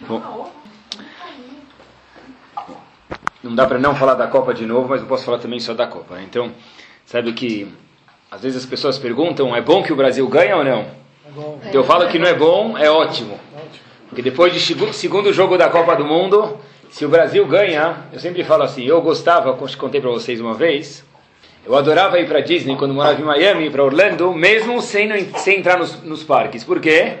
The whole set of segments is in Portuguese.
Bom, não dá para não falar da Copa de novo, mas eu posso falar também só da Copa. Então, sabe que às vezes as pessoas perguntam: é bom que o Brasil ganhe ou não? É então eu falo que não é bom, é ótimo. Porque depois do segundo jogo da Copa do Mundo, se o Brasil ganha, eu sempre falo assim: eu gostava, contei para vocês uma vez, eu adorava ir para Disney quando morava em Miami, para Orlando, mesmo sem, sem entrar nos, nos parques. Por quê?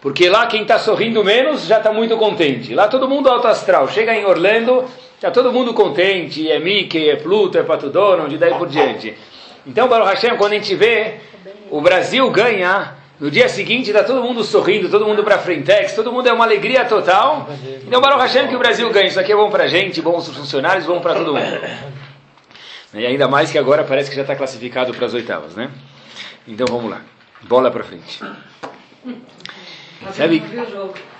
Porque lá quem está sorrindo menos já está muito contente. Lá todo mundo alto astral. Chega em Orlando, já todo mundo contente. É Mickey, é Pluto, é Pato Donald, e daí por diante. Então, Baruch Hashem, quando a gente vê o Brasil ganha, no dia seguinte está todo mundo sorrindo, todo mundo para Frentex, todo mundo é uma alegria total. Então, Baruch Hashem, que o Brasil ganha. Isso aqui é bom para a gente, bom para os funcionários, bom para todo mundo. E ainda mais que agora parece que já está classificado para as oitavas, né? Então, vamos lá. Bola para frente. Sabe?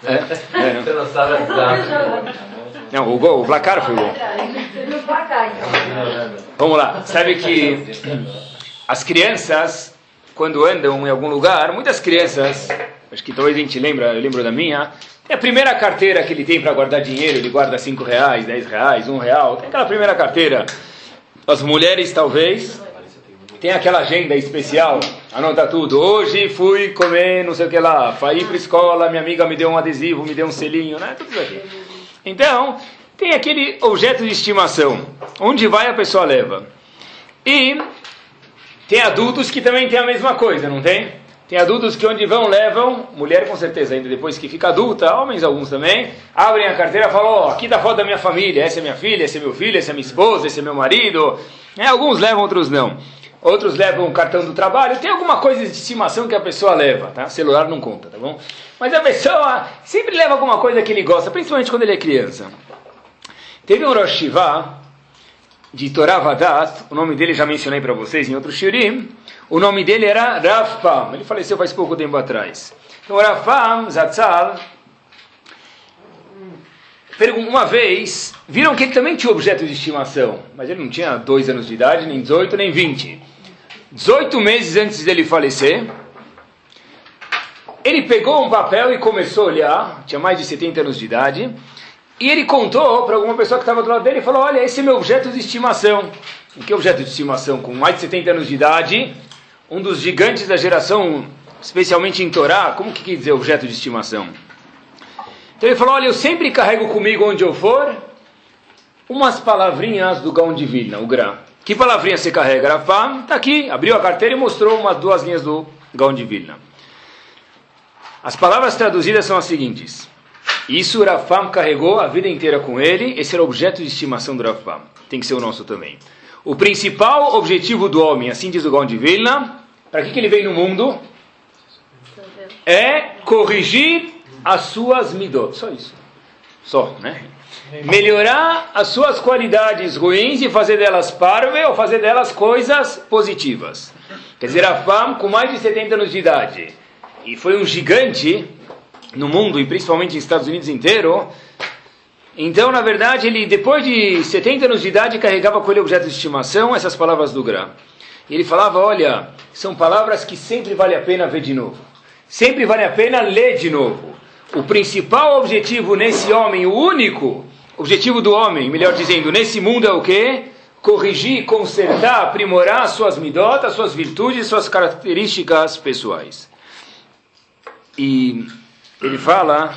É? É, não. Você não sabe Não, o gol, o placar foi o gol. Vamos lá. Sabe que as crianças, quando andam em algum lugar, muitas crianças, acho que talvez a gente lembra, eu lembro da minha, tem a primeira carteira que ele tem para guardar dinheiro, ele guarda 5 reais, 10 reais, 1 um real, tem aquela primeira carteira. As mulheres, talvez, tem aquela agenda especial, anota tudo. Hoje fui comer não sei o que lá, fui para escola, minha amiga me deu um adesivo, me deu um selinho, né? Tudo isso aqui. Então, tem aquele objeto de estimação. Onde vai a pessoa leva. E tem adultos que também tem a mesma coisa, não tem? Tem adultos que onde vão levam, mulher com certeza ainda depois que fica adulta, homens alguns também, abrem a carteira e falam, ó, oh, aqui dá foto da minha família, essa é minha filha, esse é meu filho, essa é minha esposa, esse é meu marido. É, alguns levam, outros não outros levam o cartão do trabalho, tem alguma coisa de estimação que a pessoa leva, tá? Celular não conta, tá bom? Mas a pessoa sempre leva alguma coisa que ele gosta, principalmente quando ele é criança. Teve um Rosh Hashivah de Torah Vadat, o nome dele já mencionei para vocês em outro shirim, o nome dele era Rav Pam, ele faleceu faz pouco tempo atrás. Então Rav Pam, Zatzal, uma vez, viram que ele também tinha objeto de estimação, mas ele não tinha dois anos de idade, nem 18, nem 20. 18 meses antes dele falecer, ele pegou um papel e começou a olhar, tinha mais de 70 anos de idade, e ele contou para alguma pessoa que estava do lado dele e falou: Olha, esse é meu objeto de estimação. O que é objeto de estimação? Com mais de 70 anos de idade, um dos gigantes da geração, especialmente em Torá, como que quer dizer objeto de estimação? Então ele falou: Olha, eu sempre carrego comigo onde eu for umas palavrinhas do Gaon de Vilna, o Gra. Que palavrinha você carrega? Rafam está aqui, abriu a carteira e mostrou umas duas linhas do Gaon de Vilna. As palavras traduzidas são as seguintes. Isso Rafam carregou a vida inteira com ele, esse era o objeto de estimação do Rafam. Tem que ser o nosso também. O principal objetivo do homem, assim diz o Gaon Vilna, para que, que ele veio no mundo? É corrigir as suas midot. Só isso. Só, né? Melhorar as suas qualidades ruins e fazer delas parve ou fazer delas coisas positivas. Quer dizer, a Fam, com mais de 70 anos de idade, e foi um gigante no mundo e principalmente nos Estados Unidos inteiro. Então, na verdade, ele, depois de 70 anos de idade, carregava com ele objeto de estimação, essas palavras do Gra. E ele falava: Olha, são palavras que sempre vale a pena ver de novo. Sempre vale a pena ler de novo o principal objetivo nesse homem, o único objetivo do homem, melhor dizendo, nesse mundo é o quê? Corrigir, consertar, aprimorar suas midotas, suas virtudes, suas características pessoais. E ele fala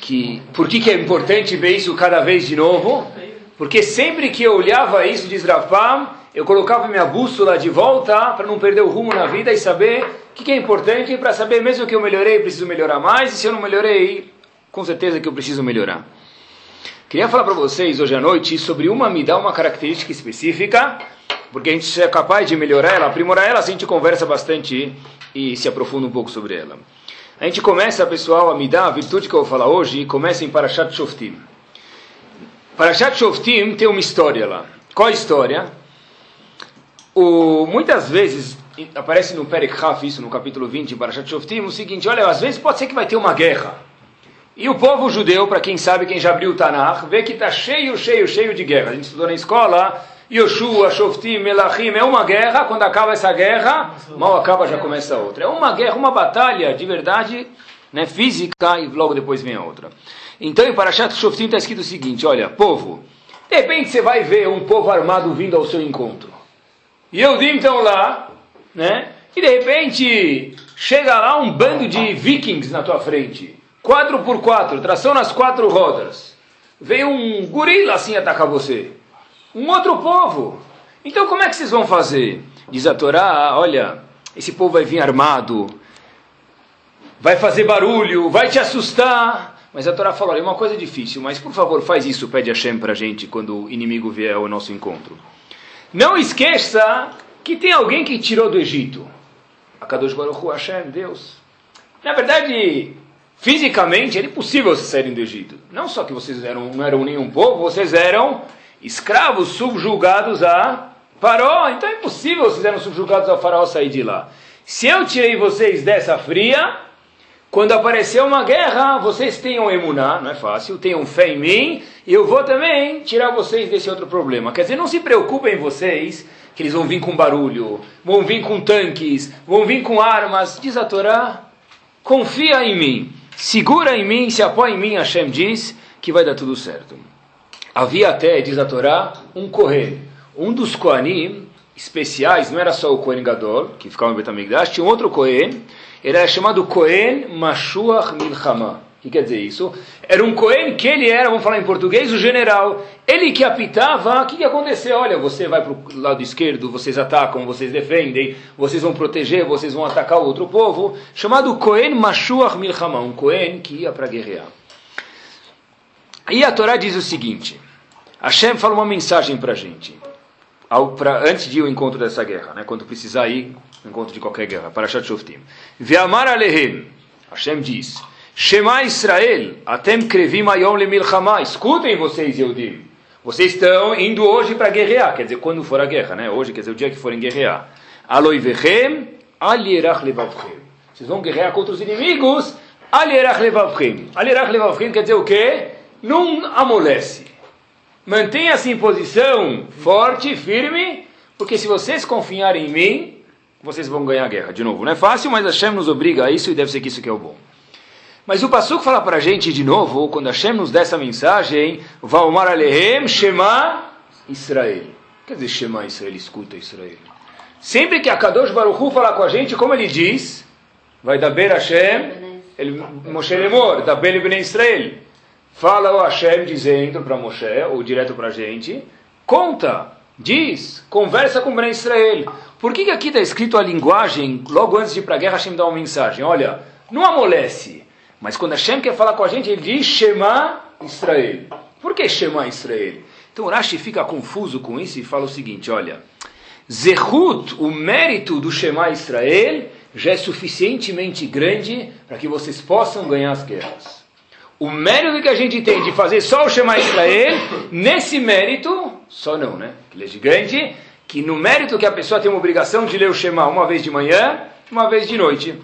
que por que, que é importante ver isso cada vez de novo? Porque sempre que eu olhava isso, diz Rafam, eu colocava minha bússola de volta para não perder o rumo na vida e saber o que, que é importante para saber mesmo que eu melhorei, preciso melhorar mais, e se eu não melhorei, com certeza que eu preciso melhorar. Queria falar para vocês hoje à noite sobre uma me dá uma característica específica, porque a gente é capaz de melhorar ela, aprimorar ela, a gente conversa bastante e se aprofunda um pouco sobre ela. A gente começa, pessoal, a me dar a virtude que eu vou falar hoje, começa em Parashat Shoftim. Parashat Shoftim tem uma história lá. Qual a história? O, muitas vezes aparece no Perek Haf, isso no capítulo 20, em Parashat Shoftim, o seguinte, olha, às vezes pode ser que vai ter uma guerra. E o povo judeu, para quem sabe, quem já abriu o Tanakh, vê que está cheio, cheio, cheio de guerra. A gente estudou na escola, Yoshua, Shoftim, Melachim, é uma guerra, quando acaba essa guerra, mal acaba, já começa outra. É uma guerra, uma batalha, de verdade, né, física e logo depois vem a outra. Então em Parashat Shoftim está escrito o seguinte, olha, povo, de repente você vai ver um povo armado vindo ao seu encontro. E eu digo então lá, né, e de repente chega lá um bando de vikings na tua frente, quatro por quatro, tração nas quatro rodas. Veio um gorila assim atacar você. Um outro povo. Então como é que vocês vão fazer? Diz a Torá, olha, esse povo vai vir armado, vai fazer barulho, vai te assustar. Mas a Torá falou, olha, é uma coisa difícil, mas por favor faz isso, pede a Shem para gente quando o inimigo vier ao nosso encontro. Não esqueça que tem alguém que tirou do Egito. A Kadosh Baruch Hu, Hashem, Deus. Na verdade, fisicamente era impossível vocês saírem do Egito. Não só que vocês eram, não eram nenhum povo, vocês eram escravos subjugados a Faraó. Então é impossível vocês eram subjugados ao Faraó sair de lá. Se eu tirei vocês dessa fria, quando aparecer uma guerra, vocês tenham emuná, não é fácil, tenham fé em mim, e eu vou também tirar vocês desse outro problema. Quer dizer, não se preocupem vocês, que eles vão vir com barulho, vão vir com tanques, vão vir com armas. Diz a Torá, confia em mim, segura em mim, se apoia em mim, Hashem diz, que vai dar tudo certo. Havia até, diz a Torá, um correio. Um dos Koanim especiais, não era só o Kohen Gadol, que ficava em Betamigdash, tinha um outro Kohen, ele era chamado Kohen Mashuach Milchama. O que quer dizer isso? Era um Cohen que ele era, vamos falar em português, o general. Ele que apitava, o que, que aconteceu? Olha, você vai para o lado esquerdo, vocês atacam, vocês defendem, vocês vão proteger, vocês vão atacar o outro povo. Chamado Cohen Mashuach Milchama, um Cohen que ia para guerrear. E a Torá diz o seguinte, Hashem fala uma mensagem para a gente ao, pra, antes de ir ao encontro dessa guerra, né, quando precisar ir ao encontro de qualquer guerra, para Shoftim. Ve'amar alehem, Hashem diz, Shema Israel, atem krevim ayom lemilchama, escutem vocês, Yehudim, vocês estão indo hoje para guerrear, quer dizer, quando for a guerra, né, hoje, quer dizer, o dia que forem guerrear. Aloi vechem, alierach levavchem. Vocês vão guerrear contra os inimigos, alierach levavchem. Alierach levavchem quer dizer o quê? Não amolece. Mantenha-se em posição forte, firme, porque se vocês confiarem em mim, vocês vão ganhar a guerra. De novo, não é fácil, mas Hashem nos obriga a isso e deve ser que isso que é o bom. Mas o Passuco fala para a gente de novo, quando Hashem nos dá essa mensagem, Valmar Alehem Shema Israel. Quer dizer, Shema Israel, escuta Israel. Sempre que a Kadosh Baruch Hu falar com a gente, como ele diz, vai dar Ber Hashem, ele, Moshe Lemor, da Ben Bnei Israel. Fala o Hashem dizendo para Moshe, ou direto para a gente, conta, diz, conversa com Ben Israel. Por que, que aqui está escrito a linguagem, logo antes de ir para a guerra, Hashem dá uma mensagem? Olha, não amolece, mas quando Hashem quer falar com a gente, ele diz Shema Israel. Por que Shema Israel? Então Rashi fica confuso com isso e fala o seguinte, olha, Zehut, o mérito do Shema Israel, já é suficientemente grande para que vocês possam ganhar as guerras. O mérito que a gente tem de fazer só o Shema Israel, nesse mérito, só não, né? Ele é gigante, que no mérito que a pessoa tem uma obrigação de ler o Shema uma vez de manhã, uma vez de noite.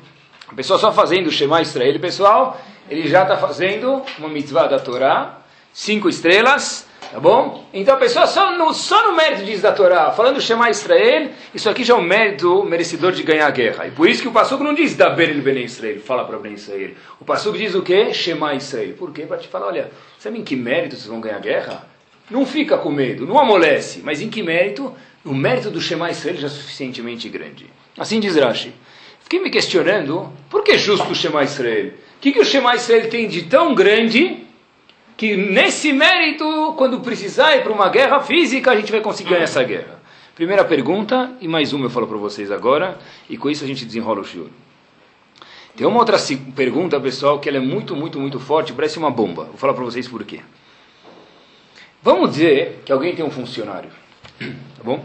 A pessoa só fazendo o Shema Israel, pessoal, ele já está fazendo uma mitzvah da Torá, cinco estrelas, Tá bom? Então a pessoa só no, só no mérito diz da Torá, falando Shema Israel, isso aqui já é um mérito merecedor de ganhar a guerra. E por isso que o Passuco não diz da Ben Ben Israel, fala para Ben Israel. O Passuco diz o quê? Shema Israel. Por quê? Para te falar, olha, sabe em que mérito vocês vão ganhar a guerra? Não fica com medo, não amolece, mas em que mérito? O mérito do Shema Israel já é suficientemente grande. Assim diz Rashi. Fiquei me questionando, por que justo o Shema Israel? O que, que o Shema Israel tem de tão grande que nesse mérito, quando precisar ir para uma guerra física, a gente vai conseguir ganhar essa guerra. Primeira pergunta, e mais uma eu falo para vocês agora, e com isso a gente desenrola o shiur. Tem uma outra pergunta, pessoal, que ela é muito, muito, muito forte, parece uma bomba. Vou falar para vocês por quê. Vamos dizer que alguém tem um funcionário, tá bom?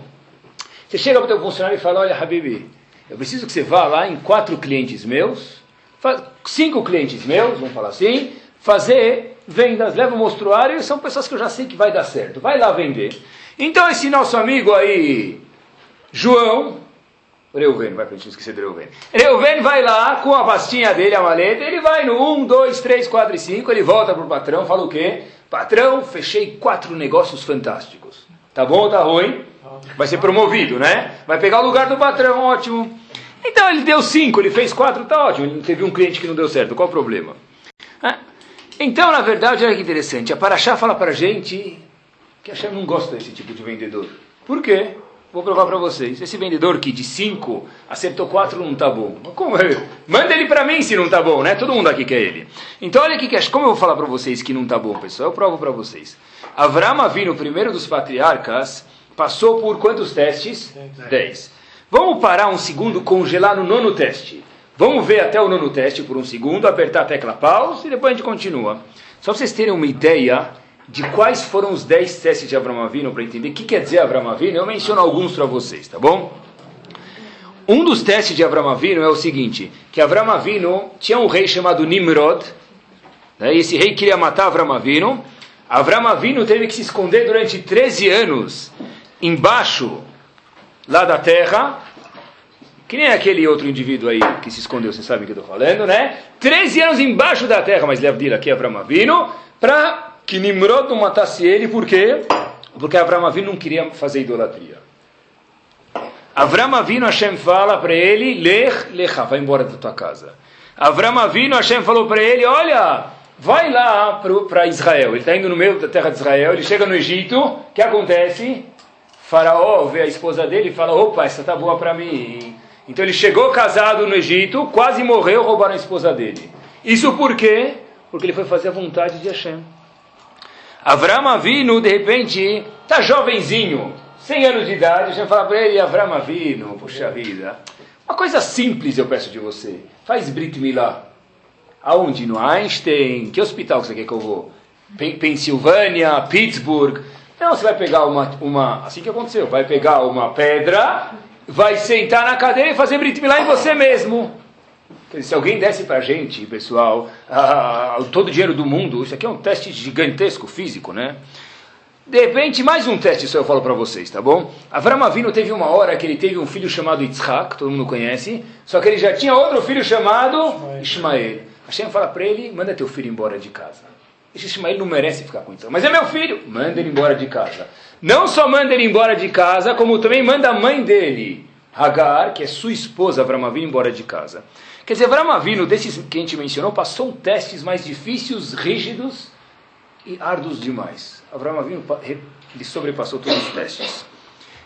Você chega para o teu funcionário e fala, olha, Habibi, eu preciso que você vá lá em quatro clientes meus, cinco clientes meus, vamos falar assim, fazer vendas, leva o mostruário, são pessoas que eu já sei que vai dar certo. Vai lá vender. Então esse nosso amigo aí, João, Reuven, vai para gente esquecer de Reuven. Reuven vai lá com a pastinha dele, a maleta, ele vai no 1, 2, 3, 4 e 5, ele volta para o patrão, fala o quê? Patrão, fechei quatro negócios fantásticos. Tá bom ou tá ruim? Vai ser promovido, né? Vai pegar o lugar do patrão, ótimo. Então ele deu cinco, ele fez quatro, tá ótimo. Teve um cliente que não deu certo, qual o problema? É. Então, na verdade, olha que interessante. A Paraxá fala para a gente que a Hashem não gosta desse tipo de vendedor. Por quê? Vou provar para vocês. Esse vendedor que de 5 acertou 4 não está bom. Como é? Manda ele para mim se não está bom, né? Todo mundo aqui quer ele. Então olha aqui, como eu vou falar para vocês que não está bom, pessoal? Eu provo para vocês. Avram Avinu, o primeiro dos patriarcas, passou por quantos testes? 10. Vamos parar um segundo, congelar no nono teste. Vamos ver até o nono teste por um segundo, apertar a tecla pause e depois a gente continua. Só para vocês terem uma ideia de quais foram os 10 testes de Avram Avinu para entender o que quer dizer Avram Avinu, eu menciono alguns para vocês, tá bom? Um dos testes de Avram Avinu é o seguinte, que Avram Avinu tinha um rei chamado Nimrod, né, esse rei queria matar Avram Avinu, Avram Avinu teve que se esconder durante 13 anos embaixo lá da terra, que nem aquele outro indivíduo aí que se escondeu, vocês sabem o que eu estou falando, né? 13 anos embaixo da terra, mas leva aqui Avram Avinu, para que Nimrod não matasse ele, por quê? Porque Avram Avinu não queria fazer idolatria. Avram Avinu, Hashem fala para ele, Lech, Lecha, vai embora da tua casa. Avram Avinu, Hashem falou para ele, olha, vai lá para Israel. Ele está indo no meio da terra de Israel, ele chega no Egito, o que acontece? Faraó vê a esposa dele e fala, opa, essa tá boa para mim. Então ele chegou casado no Egito, quase morreu, roubaram a esposa dele. Isso por quê? Porque ele foi fazer a vontade de Hashem. Avram Avinu, de repente, está jovenzinho, 100 anos de idade, gente fala para ele, Avram Avinu, puxa vida, uma coisa simples eu peço de você, faz Brit Milá. Aonde? No Einstein? Que hospital que você quer que eu vou? Pensilvânia, Pittsburgh. Não, você vai pegar uma, uma, assim que aconteceu, vai pegar uma pedra, vai sentar na cadeira e fazer Brit Milá em você mesmo. Se alguém desse para a gente, pessoal, todo o dinheiro do mundo, isso aqui é um teste gigantesco físico, né? De repente, mais um teste, isso eu falo para vocês, tá bom? Avram Avinu teve uma hora que ele teve um filho chamado Yitzhak, todo mundo conhece, só que ele já tinha outro filho chamado Ismael. Hashem fala para ele, manda teu filho embora de casa. Esse Ismael não merece ficar com isso. Mas é meu filho, manda ele embora de casa. Não só manda ele embora de casa, como também manda a mãe dele, Hagar, que é sua esposa, Avram Avinu, embora de casa. Quer dizer, Avram Avinu, desses que a gente mencionou, passou testes mais difíceis, rígidos e árduos demais. Avram Avinu ele sobrepassou todos os testes.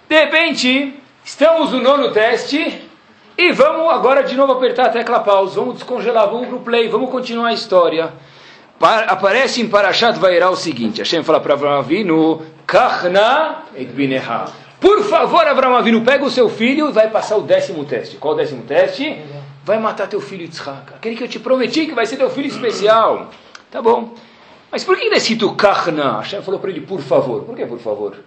De repente, estamos no nono teste e vamos agora de novo apertar a tecla pause, vamos descongelar, vamos para o play, vamos continuar a história. Aparece em Parashat Vairá o seguinte, Hashem fala para Avram Avinu, Kachna et bineha. Por favor, Avram Avinu, pega o seu filho e vai passar o décimo teste. Qual o décimo teste? vai matar teu filho Yitzhak. Aquele que eu te prometi que vai ser teu filho especial. Tá bom. Mas por que está escrito Kahna? Hashem falou para ele, por favor. Por que por favor?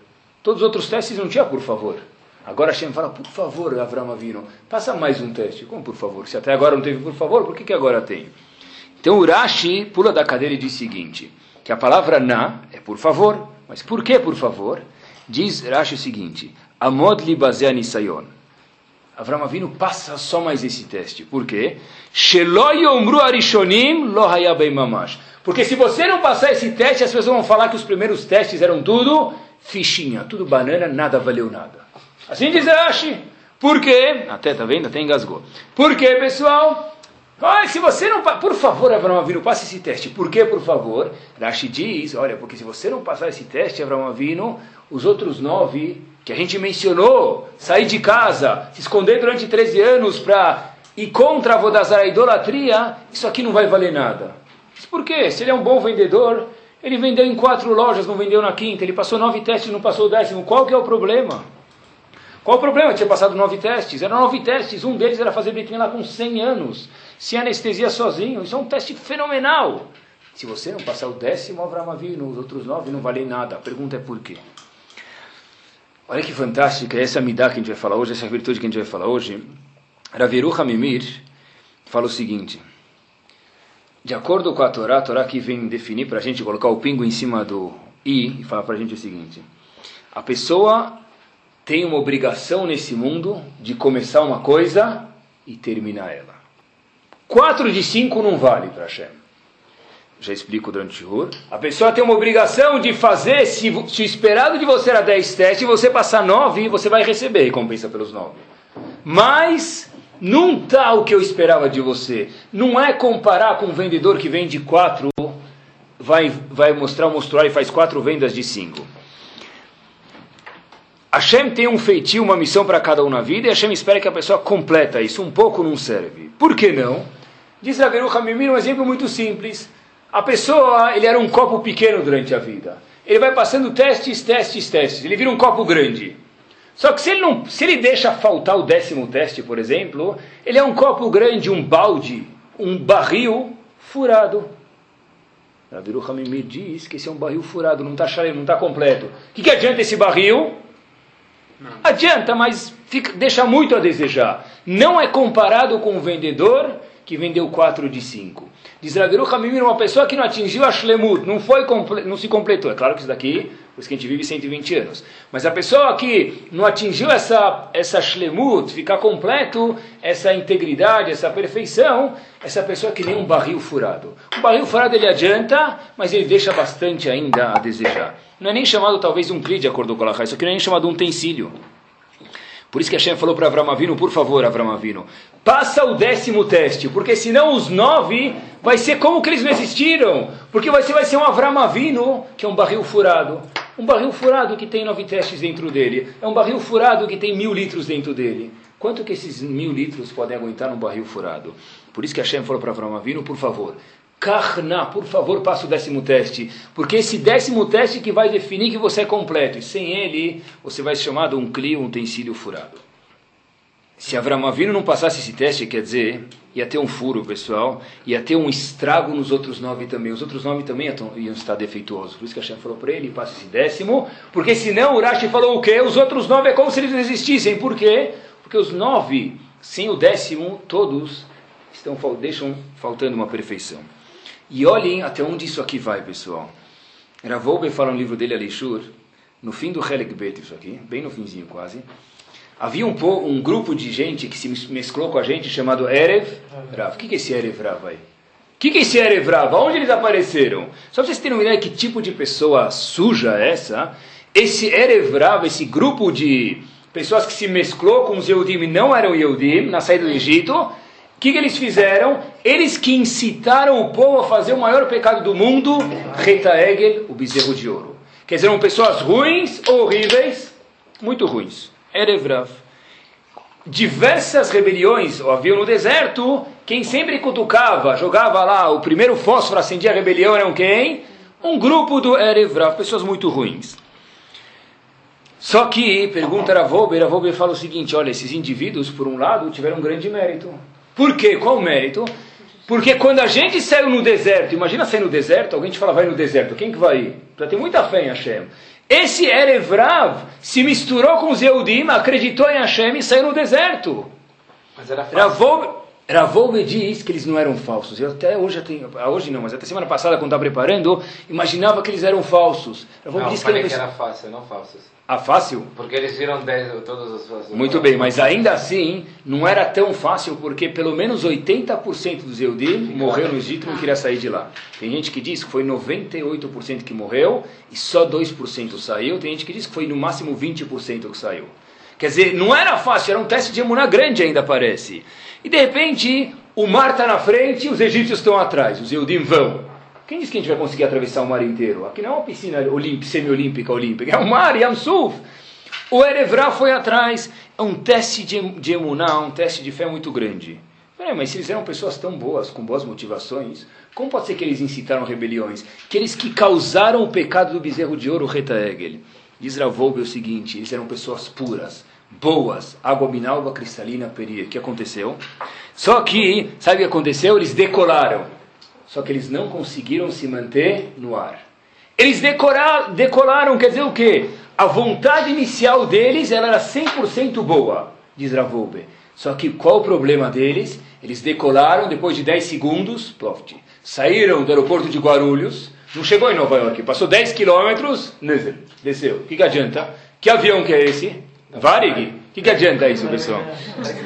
Todos os outros testes não tinha por favor. Agora Hashem fala, por favor, Avram Avino, passa mais um teste. Como por favor? Se até agora não teve por favor, por que, que agora tem? Então Urashi pula da cadeira e diz o seguinte, que a palavra na é por favor. Mas por que por favor? Diz Rashi o seguinte, Amod li nisayon. Avram Avinu passa só mais esse teste. Por quê? Porque se você não passar esse teste, as pessoas vão falar que os primeiros testes eram tudo fichinha, tudo banana, nada valeu nada. Assim diz Rashi. Por quê? Até, tá vendo? Até engasgou. Por quê, pessoal? Olha, se você não... Por favor, Avram Avinu, passe esse teste. Por quê, por favor? Rashi diz, olha, porque se você não passar esse teste, Avram Avinu, os outros nove que a gente mencionou, sair de casa, se esconder durante 13 anos para ir contra a Vodazara, a idolatria, isso aqui não vai valer nada. Mas por quê? Se ele é um bom vendedor, ele vendeu em quatro lojas, não vendeu na quinta, ele passou nove testes, não passou o décimo, qual que é o problema? Qual o problema? Tinha passado nove testes, eram nove testes, um deles era fazer Brit lá com 100 anos, sem anestesia sozinho, isso é um teste fenomenal. Se você não passar o décimo, Avram Avinu, os outros nove não valem nada. A pergunta é por quê? Olha que fantástica essa midá que a gente vai falar hoje, essa virtude que a gente vai falar hoje. Raviru Hamimir fala o seguinte: de acordo com a Torá, a Torá que vem definir para a gente, colocar o pingo em cima do i e falar para a gente o seguinte: a pessoa tem uma obrigação nesse mundo de começar uma coisa e terminar ela. Quatro de cinco não vale para Hashem já explico durante o Shur. A pessoa tem uma obrigação de fazer, se, se o esperado de você era 10 testes, você passar 9, você vai receber recompensa pelos 9. Mas não está o que eu esperava de você. Não é comparar com um vendedor que vende quatro, vai, vai mostrar, mostrar e faz quatro vendas de cinco. Hashem tem um feitio, uma missão para cada um na vida, e Hashem espera que a pessoa completa isso. Um pouco não serve. Por que não? Diz Raveru Hamimir um exemplo muito simples. A pessoa, ele era um copo pequeno durante a vida. Ele vai passando testes, testes, testes. Ele vira um copo grande. Só que se ele, não, se ele deixa faltar o décimo teste, por exemplo, ele é um copo grande, um balde, um barril furado. Rabiru Hamimir diz que esse é um barril furado, não está não está completo. O que, que adianta esse barril? Adianta, mas fica, deixa muito a desejar. Não é comparado com o vendedor que vendeu 4 de 5. Diz Rabiru Hamimir, uma pessoa que não atingiu a Shlemut, não, foi, não se completou. É claro que isso daqui por isso que a gente vive 120 anos. Mas a pessoa que não atingiu essa, essa shlemut, ficar completo, essa integridade, essa perfeição, essa pessoa é que nem um barril furado. O barril furado ele adianta, mas ele deixa bastante ainda a desejar. Não é nem chamado talvez um cli de acordo com a isso aqui não é nem chamado um utensílio. Por isso que Hashem falou para Avram Avinu, por favor, Avram Avinu, passa o décimo teste, porque senão os nove vai ser como que eles não existiram, porque você vai ser um Avram Avinu, que é um barril furado. Um barril furado que tem nove testes dentro dele. É um barril furado que tem mil litros dentro dele. Quanto que esses mil litros podem aguentar num barril furado? Por isso que Hashem falou para Avram Avinu, por favor, Karna, por favor, passe o décimo teste. Porque esse décimo teste que vai definir que você é completo. E sem ele, você vai ser chamado um cli, um utensílio furado. Se Avram Avinu não passasse esse teste, quer dizer, ia ter um furo, pessoal, ia ter um estrago nos outros nove também. Os outros nove também iam estar defeituosos. Por isso que a Hashem falou para ele, passe esse décimo, porque senão o Rashi falou o quê? Os outros nove é como se eles não existissem. Por quê? Porque os nove, sem o décimo, todos estão, deixam faltando uma perfeição. E olhem até onde isso aqui vai, pessoal. Ravolbe fala no livro dele, Alishur, no fim do Helik Bet, isso aqui, bem no finzinho quase. Havia um, um grupo de gente que se mesclou com a gente chamado Erev Rav. O que é esse Erev Rav aí? O que é esse Erev Rav? Onde eles apareceram? Só para vocês terem uma ideia que tipo de pessoa suja é essa, esse Erev Rav, esse grupo de pessoas que se mesclou com os Yehudim e não eram Yehudim na saída do Egito, que, que eles fizeram? Eles que incitaram o povo a fazer o maior pecado do mundo, Reta Egel, o bezerro de ouro. Quer dizer, eram pessoas ruins horríveis? Muito ruins. Erevrav. Diversas rebeliões haviam no deserto. Quem sempre cutucava, jogava lá o primeiro fósforo, acendia a rebelião, eram quem? Um grupo do Erevrav, pessoas muito ruins. Só que, pergunta Ravober, Ravober fala o seguinte, olha, esses indivíduos, por um lado, tiveram um grande mérito. Por quê? Qual o mérito? Porque quando a gente saiu no deserto, imagina sair no deserto, alguém te fala, vai no deserto, quem que vai ir? Para ter muita fé em Hashem. Esse Erevrav se misturou com os acreditou em Hashem e saiu no deserto. Mas era fácil. Ravolbe diz que eles não eram falsos. Eu até hoje, tenho, ah, hoje não, mas até semana passada, quando estava preparando, imaginava que eles eram falsos. Não, disse que, que era fácil, não falsos. Ah, fácil? Porque eles viram dez, todos os... Muito bem, mas ainda assim, não era tão fácil, porque pelo menos 80% dos Eudim morreu no Egito e não queria sair de lá. Tem gente que diz que foi 98% que morreu e só 2% saiu. Tem gente que diz que foi no máximo 20% que saiu. Quer dizer, não era fácil, era um teste de emuná grande ainda, parece. E de repente, o mar está na frente e os egípcios estão atrás. Os Eudim vão. Quem disse que a gente vai conseguir atravessar o mar inteiro? Aqui não é uma piscina semi-olímpica olímpica, é um mar, Yamsuf. O Erevra foi atrás. É um teste de, de emuná, um teste de fé muito grande. Peraí, mas se eles eram pessoas tão boas, com boas motivações, como pode ser que eles incitaram rebeliões? Que eles que causaram o pecado do bezerro de ouro, Reta Egel. Diz Ravolbe o seguinte, eles eram pessoas puras, boas, água minalba, cristalina, peria. O que aconteceu? Só que, sabe o que aconteceu? Eles decolaram. Só que eles não conseguiram se manter no ar. Eles decorar, decolaram, quer dizer o quê? A vontade inicial deles ela era 100% boa, diz Ravolbe. Só que qual o problema deles? Eles decolaram depois de 10 segundos, ploft, saíram do aeroporto de Guarulhos, não chegou em Nova York, passou 10 quilômetros, desceu. O que, que adianta? Que avião que é esse? Varig? O que, que adianta isso, pessoal?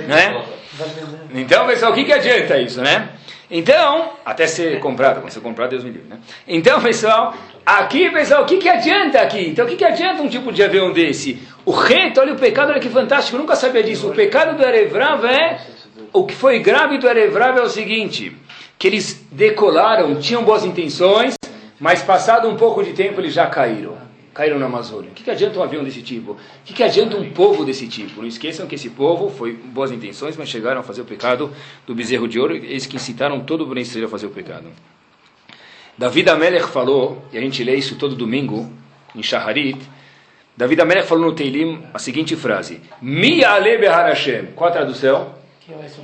Né? Então, pessoal, o que, que adianta isso, né? Então, até ser comprado, quando ser comprado, Deus me livre, né? Então, pessoal, aqui, pessoal, o que, que adianta aqui? Então, o que, que adianta um tipo de avião desse? O reto, olha o pecado, olha que fantástico, eu nunca sabia disso. O pecado do Erevrav é o que foi grave do Erevrav é o seguinte, que eles decolaram, tinham boas intenções, mas passado um pouco de tempo eles já caíram. Caíram na Amazônia. O que, que adianta um avião desse tipo? O que, que adianta um povo desse tipo? Não esqueçam que esse povo foi boas intenções, mas chegaram a fazer o pecado do bezerro de ouro, eles que incitaram todo o Bnei a fazer o pecado. David Amelech falou, e a gente lê isso todo domingo, em Shaharit, David Amelech falou no Teilim a seguinte frase, Mi ale Hashem. Qual a tradução?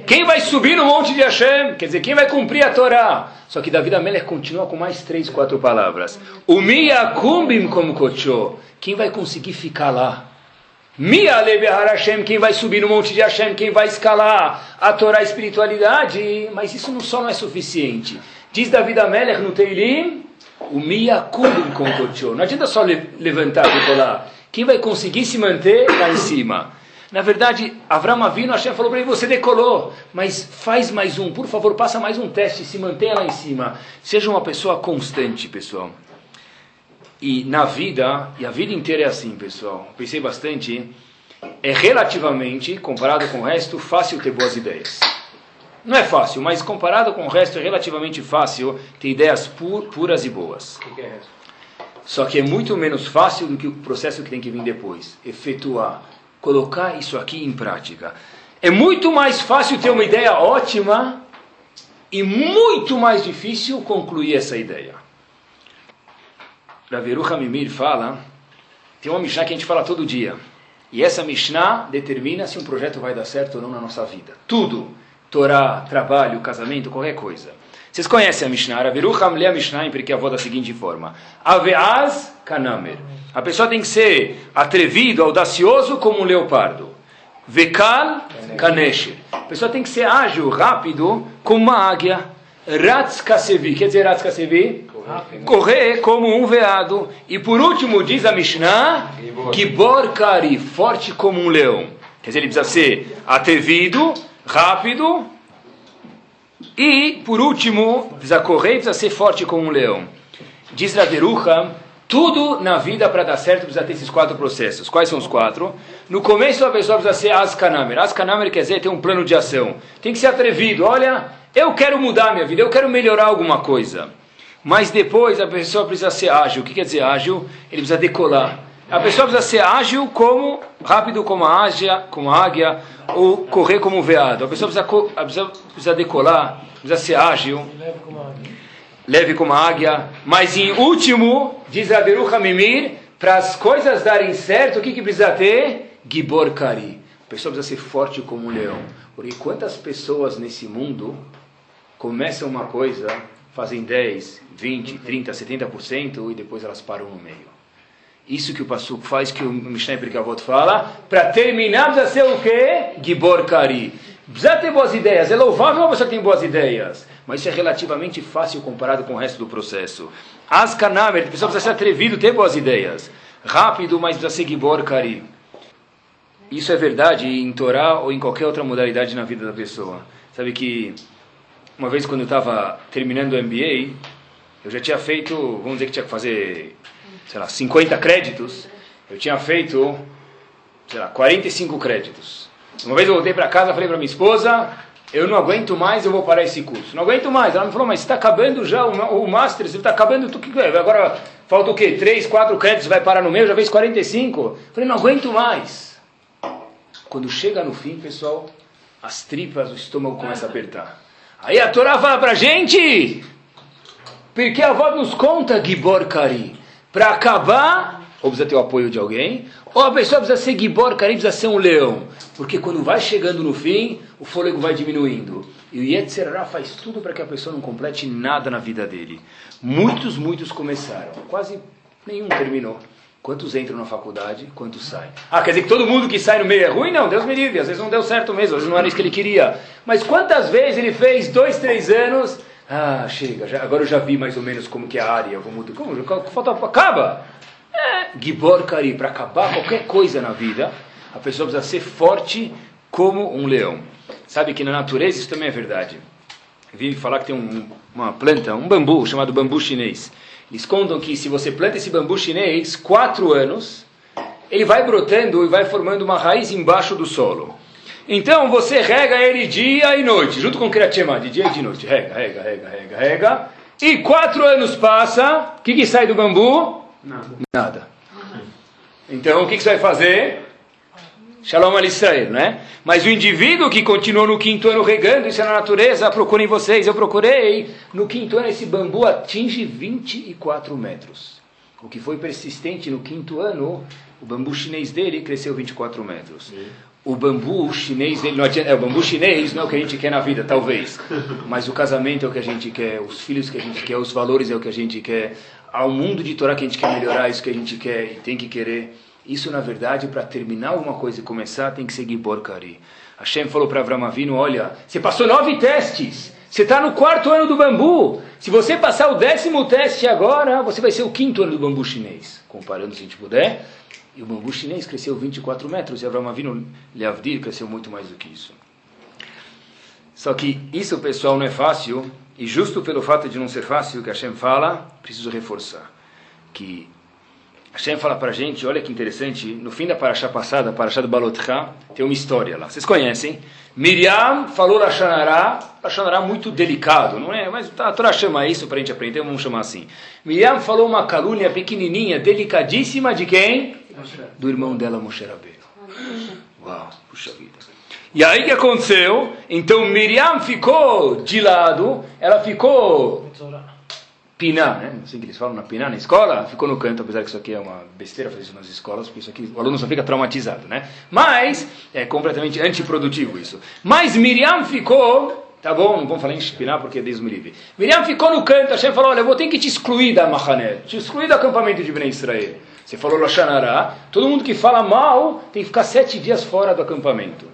Quem vai subir no monte de Hashem? Quer dizer, quem vai cumprir a Torá? Só que David Amelech continua com mais três, quatro palavras. O Miyakumbim como. Quem vai conseguir ficar lá? Mialebehar Hashem, quem vai subir no monte de Hashem, quem vai escalar a Torá a espiritualidade. Mas isso não só não é suficiente. Diz David Amelech no Teilim, o Miyakumbim como. Não adianta só levantar e colar. Quem vai conseguir se manter lá em cima? Na verdade, Avram Avinu, Hashem falou para ele, você decolou, mas faz mais um, por favor, passa mais um teste, se mantenha lá em cima. Seja uma pessoa constante, pessoal. E na vida, e a vida inteira é assim, pessoal, pensei bastante, é relativamente, comparado com o resto, fácil ter boas ideias. Não é fácil, mas comparado com o resto, é relativamente fácil ter ideias pur, puras e boas. O que é isso? Só que é muito menos fácil do que o processo que tem que vir depois. Efetuar, colocar isso aqui em prática. É muito mais fácil ter uma ideia ótima e muito mais difícil concluir essa ideia. Raveru Hamimir fala, tem uma Mishnah que a gente fala todo dia. E essa Mishnah determina se um projeto vai dar certo ou não na nossa vida. Tudo. Torá, trabalho, casamento, qualquer coisa. Vocês conhecem a Mishnah. Raveru lê a Mishnah em porque avó da seguinte forma. Aveaz kanamer. A pessoa tem que ser atrevido, audacioso como um leopardo. Vekal kanesher. A pessoa tem que ser ágil, rápido, como uma águia. Ratz kasevi. Quer dizer Ratz kasevi? Correr como um veado. E por último, diz a Mishnah, Gibor Kari, forte como um leão. Quer dizer, ele precisa ser atrevido, rápido. E, por último, precisa correr precisa ser forte como um leão. Diz Raverucha, tudo na vida para dar certo precisa ter esses quatro processos. Quais são os quatro? No começo a pessoa precisa ser askanamer. Askanamer quer dizer ter um plano de ação. Tem que ser atrevido. Olha, eu quero mudar minha vida, eu quero melhorar alguma coisa. Mas depois a pessoa precisa ser ágil. O que quer dizer ágil? Ele precisa decolar. A pessoa precisa ser ágil como, rápido como a águia, como a águia ou correr como um veado. A pessoa precisa, precisa, decolar, precisa ser ágil leve como a águia. Mas em último, diz Aberu Hamimir, para as coisas darem certo, o que, que precisa ter? Gibor Kari. A pessoa precisa ser forte como um leão. Porque quantas pessoas nesse mundo começam uma coisa, fazem 10, 20, 30, 70% e depois elas param no meio. Isso que o Passuco faz, que o Mishnah Perkavot fala, para terminar precisa ser o quê? Gibor Kari. Precisa ter boas ideias. É louvável você tem boas ideias mas isso é relativamente fácil comparado com o resto do processo. Askanamer, a pessoa precisa ser atrevido, ter boas ideias. Rápido, mas precisa ser gibor kari. Isso é verdade em Torá ou em qualquer outra modalidade na vida da pessoa. Sabe que uma vez quando eu estava terminando o MBA, eu já tinha feito, vamos dizer que tinha que fazer, sei lá, 50 créditos. Eu tinha feito, sei lá, 45 créditos. Uma vez eu voltei para casa, falei para minha esposa, eu não aguento mais, eu vou parar esse curso. Não aguento mais. Ela me falou, mas está acabando já o, o Master, você está acabando que Agora falta o quê? Três, quatro créditos, vai parar no meio, já fez 45. Eu falei, não aguento mais. Quando chega no fim, pessoal, as tripas, o estômago começa a apertar. Aí a Torá fala pra gente, porque a avó nos conta, Gibor Kari, para acabar, ou precisa ter o apoio de alguém, ou a pessoa precisa ser Gibor Kari, precisa ser um leão. Porque quando vai chegando no fim, o fôlego vai diminuindo. E o Yetzirah faz tudo para que a pessoa não complete nada na vida dele. Muitos, muitos começaram. Quase nenhum terminou. Quantos entram na faculdade, quantos saem? Ah, quer dizer que todo mundo que sai no meio é ruim? Não, Deus me livre. Às vezes não deu certo mesmo, às vezes não era isso que ele queria. Mas quantas vezes ele fez dois, três anos... Ah, chega, já, agora eu já vi mais ou menos como que é a área. Vou mudar. Como? Falta, acaba! É, Gibor para acabar qualquer coisa na vida, a pessoa precisa ser forte como um leão. Sabe que na natureza isso também é verdade. Vi falar que tem um, uma planta, um bambu chamado bambu chinês. Eles contam que se você planta esse bambu chinês, quatro anos, ele vai brotando e vai formando uma raiz embaixo do solo. Então você rega ele dia e noite, junto com o Kriatchema, de dia e de noite. Rega, rega, rega, rega, rega. E quatro anos passa, o que, que sai do bambu? Nada. Nada. Então o que, que você vai fazer? Shalom al Israel, né? Mas o indivíduo que continuou no quinto ano regando, isso é na natureza, procurem vocês, eu procurei. No quinto ano esse bambu atinge 24 metros. O que foi persistente no quinto ano, o bambu chinês dele cresceu 24 metros. O bambu chinês dele, não adianta, é, o bambu chinês não é o que a gente quer na vida, talvez. Mas o casamento é o que a gente quer, os filhos que a gente quer, os valores é o que a gente quer. Um mundo de Torá que a gente quer melhorar, isso que a gente quer e tem que querer. Isso, na verdade, para terminar alguma coisa e começar, tem que seguir Borkari. Hashem falou para Avram Avinu, olha, você passou nove testes, você está no quarto ano do bambu. Se você passar o décimo teste agora, você vai ser o quinto ano do bambu chinês. Comparando, se a gente puder. E o bambu chinês cresceu 24 metros, e Avram Avinu, Leavdir, cresceu muito mais do que isso. Só que isso, pessoal, não é fácil, e justo pelo fato de não ser fácil, que Hashem fala, preciso reforçar. Que Hashem fala para a gente, olha que interessante, no fim da paraxá passada, a paraxá do Balotcha, tem uma história lá. Vocês conhecem? Miriam falou Lashonará, Lashonará muito delicado, não é? Mas a Torá chama isso para a gente aprender, vamos chamar assim. Miriam falou uma calúnia pequenininha, delicadíssima de quem? Do irmão dela, Moshe Rabbeinu. Uau, puxa vida. E aí o que aconteceu? Então Miriam ficou de lado, ela ficou piná, né? Assim que eles falam na piná na escola, ficou no canto, apesar que isso aqui é uma besteira fazer isso nas escolas, porque isso aqui o aluno só fica traumatizado, né? Mas é completamente antiprodutivo isso. Mas Miriam ficou, tá bom, não vamos falar em piná porque Deus me livre. Miriam ficou no canto, Hashem falou, olha, eu vou ter que te excluir da Mahané, te excluir do acampamento de Bnei Israel. Você falou Loshanará, todo mundo que fala mal tem que ficar sete dias fora do acampamento.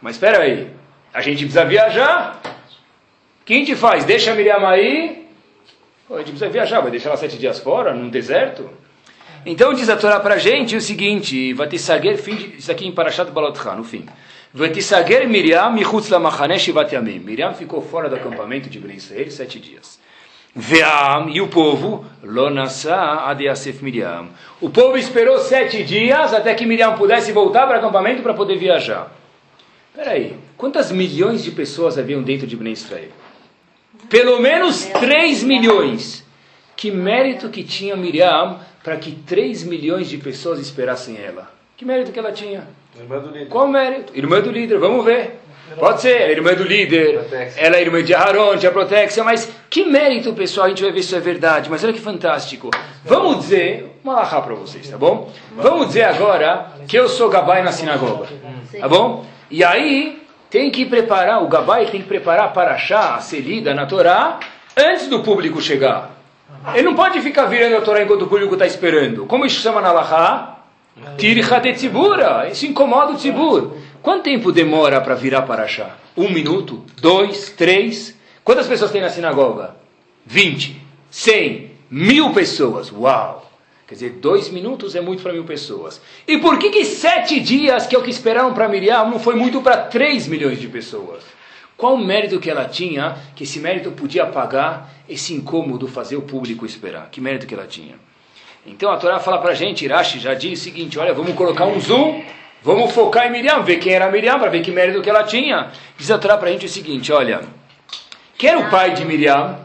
Mas espera aí, a gente precisa viajar. O que a gente faz? Deixa a Miriam aí, a gente precisa viajar, vai deixar ela sete dias fora, num deserto? Então diz a Torá para a gente o seguinte, Vatisager, isso aqui em Parashat Balotcha, no fim. Vatisager Miriam michutz lamachane shivat yamim. Miriam ficou fora do acampamento de Ben Israel sete dias. Veam, e o povo, lonasa adiasef Miriam. O povo esperou sete dias até que Miriam pudesse voltar para o acampamento para poder viajar. Peraí, quantas milhões de pessoas haviam dentro de Ben Israel? Pelo menos 3 milhões. Que mérito que tinha Miriam para que 3 milhões de pessoas esperassem ela? Que mérito que ela tinha? Irmã do líder. Qual mérito? Irmã do líder, vamos ver. Pode ser, ela é irmã do líder, ela é irmã de Aharon, tinha proteção, mas que mérito, pessoal, a gente vai ver se isso é verdade, mas olha que fantástico. Vamos dizer, uma lahá para vocês, tá bom? Vamos dizer agora que eu sou gabai na sinagoga, tá bom? E aí, tem que preparar, o gabai tem que preparar para achar a ser lida na Torá antes do público chegar. Ele não pode ficar virando a Torá enquanto o público está esperando. Como isso chama na lahá? Tircha de tzibura. Isso incomoda o tzibur. Quanto tempo demora para virar para achar? Um minuto? Dois? Três? Quantas pessoas tem na sinagoga? Vinte? Cem? Mil pessoas? Uau! Quer dizer, dois minutos é muito para mil pessoas. E por que que sete dias, que é o que esperaram para Miriam, não foi muito para três milhões de pessoas? Qual mérito que ela tinha, que esse mérito podia pagar esse incômodo fazer o público esperar? Que mérito que ela tinha? Então a Torá fala para a gente, Irashi já diz o seguinte, olha, vamos colocar um zoom, vamos focar em Miriam, ver quem era Miriam, para ver que mérito que ela tinha. Diz a Torá para a gente o seguinte, olha, quem era o pai de Miriam?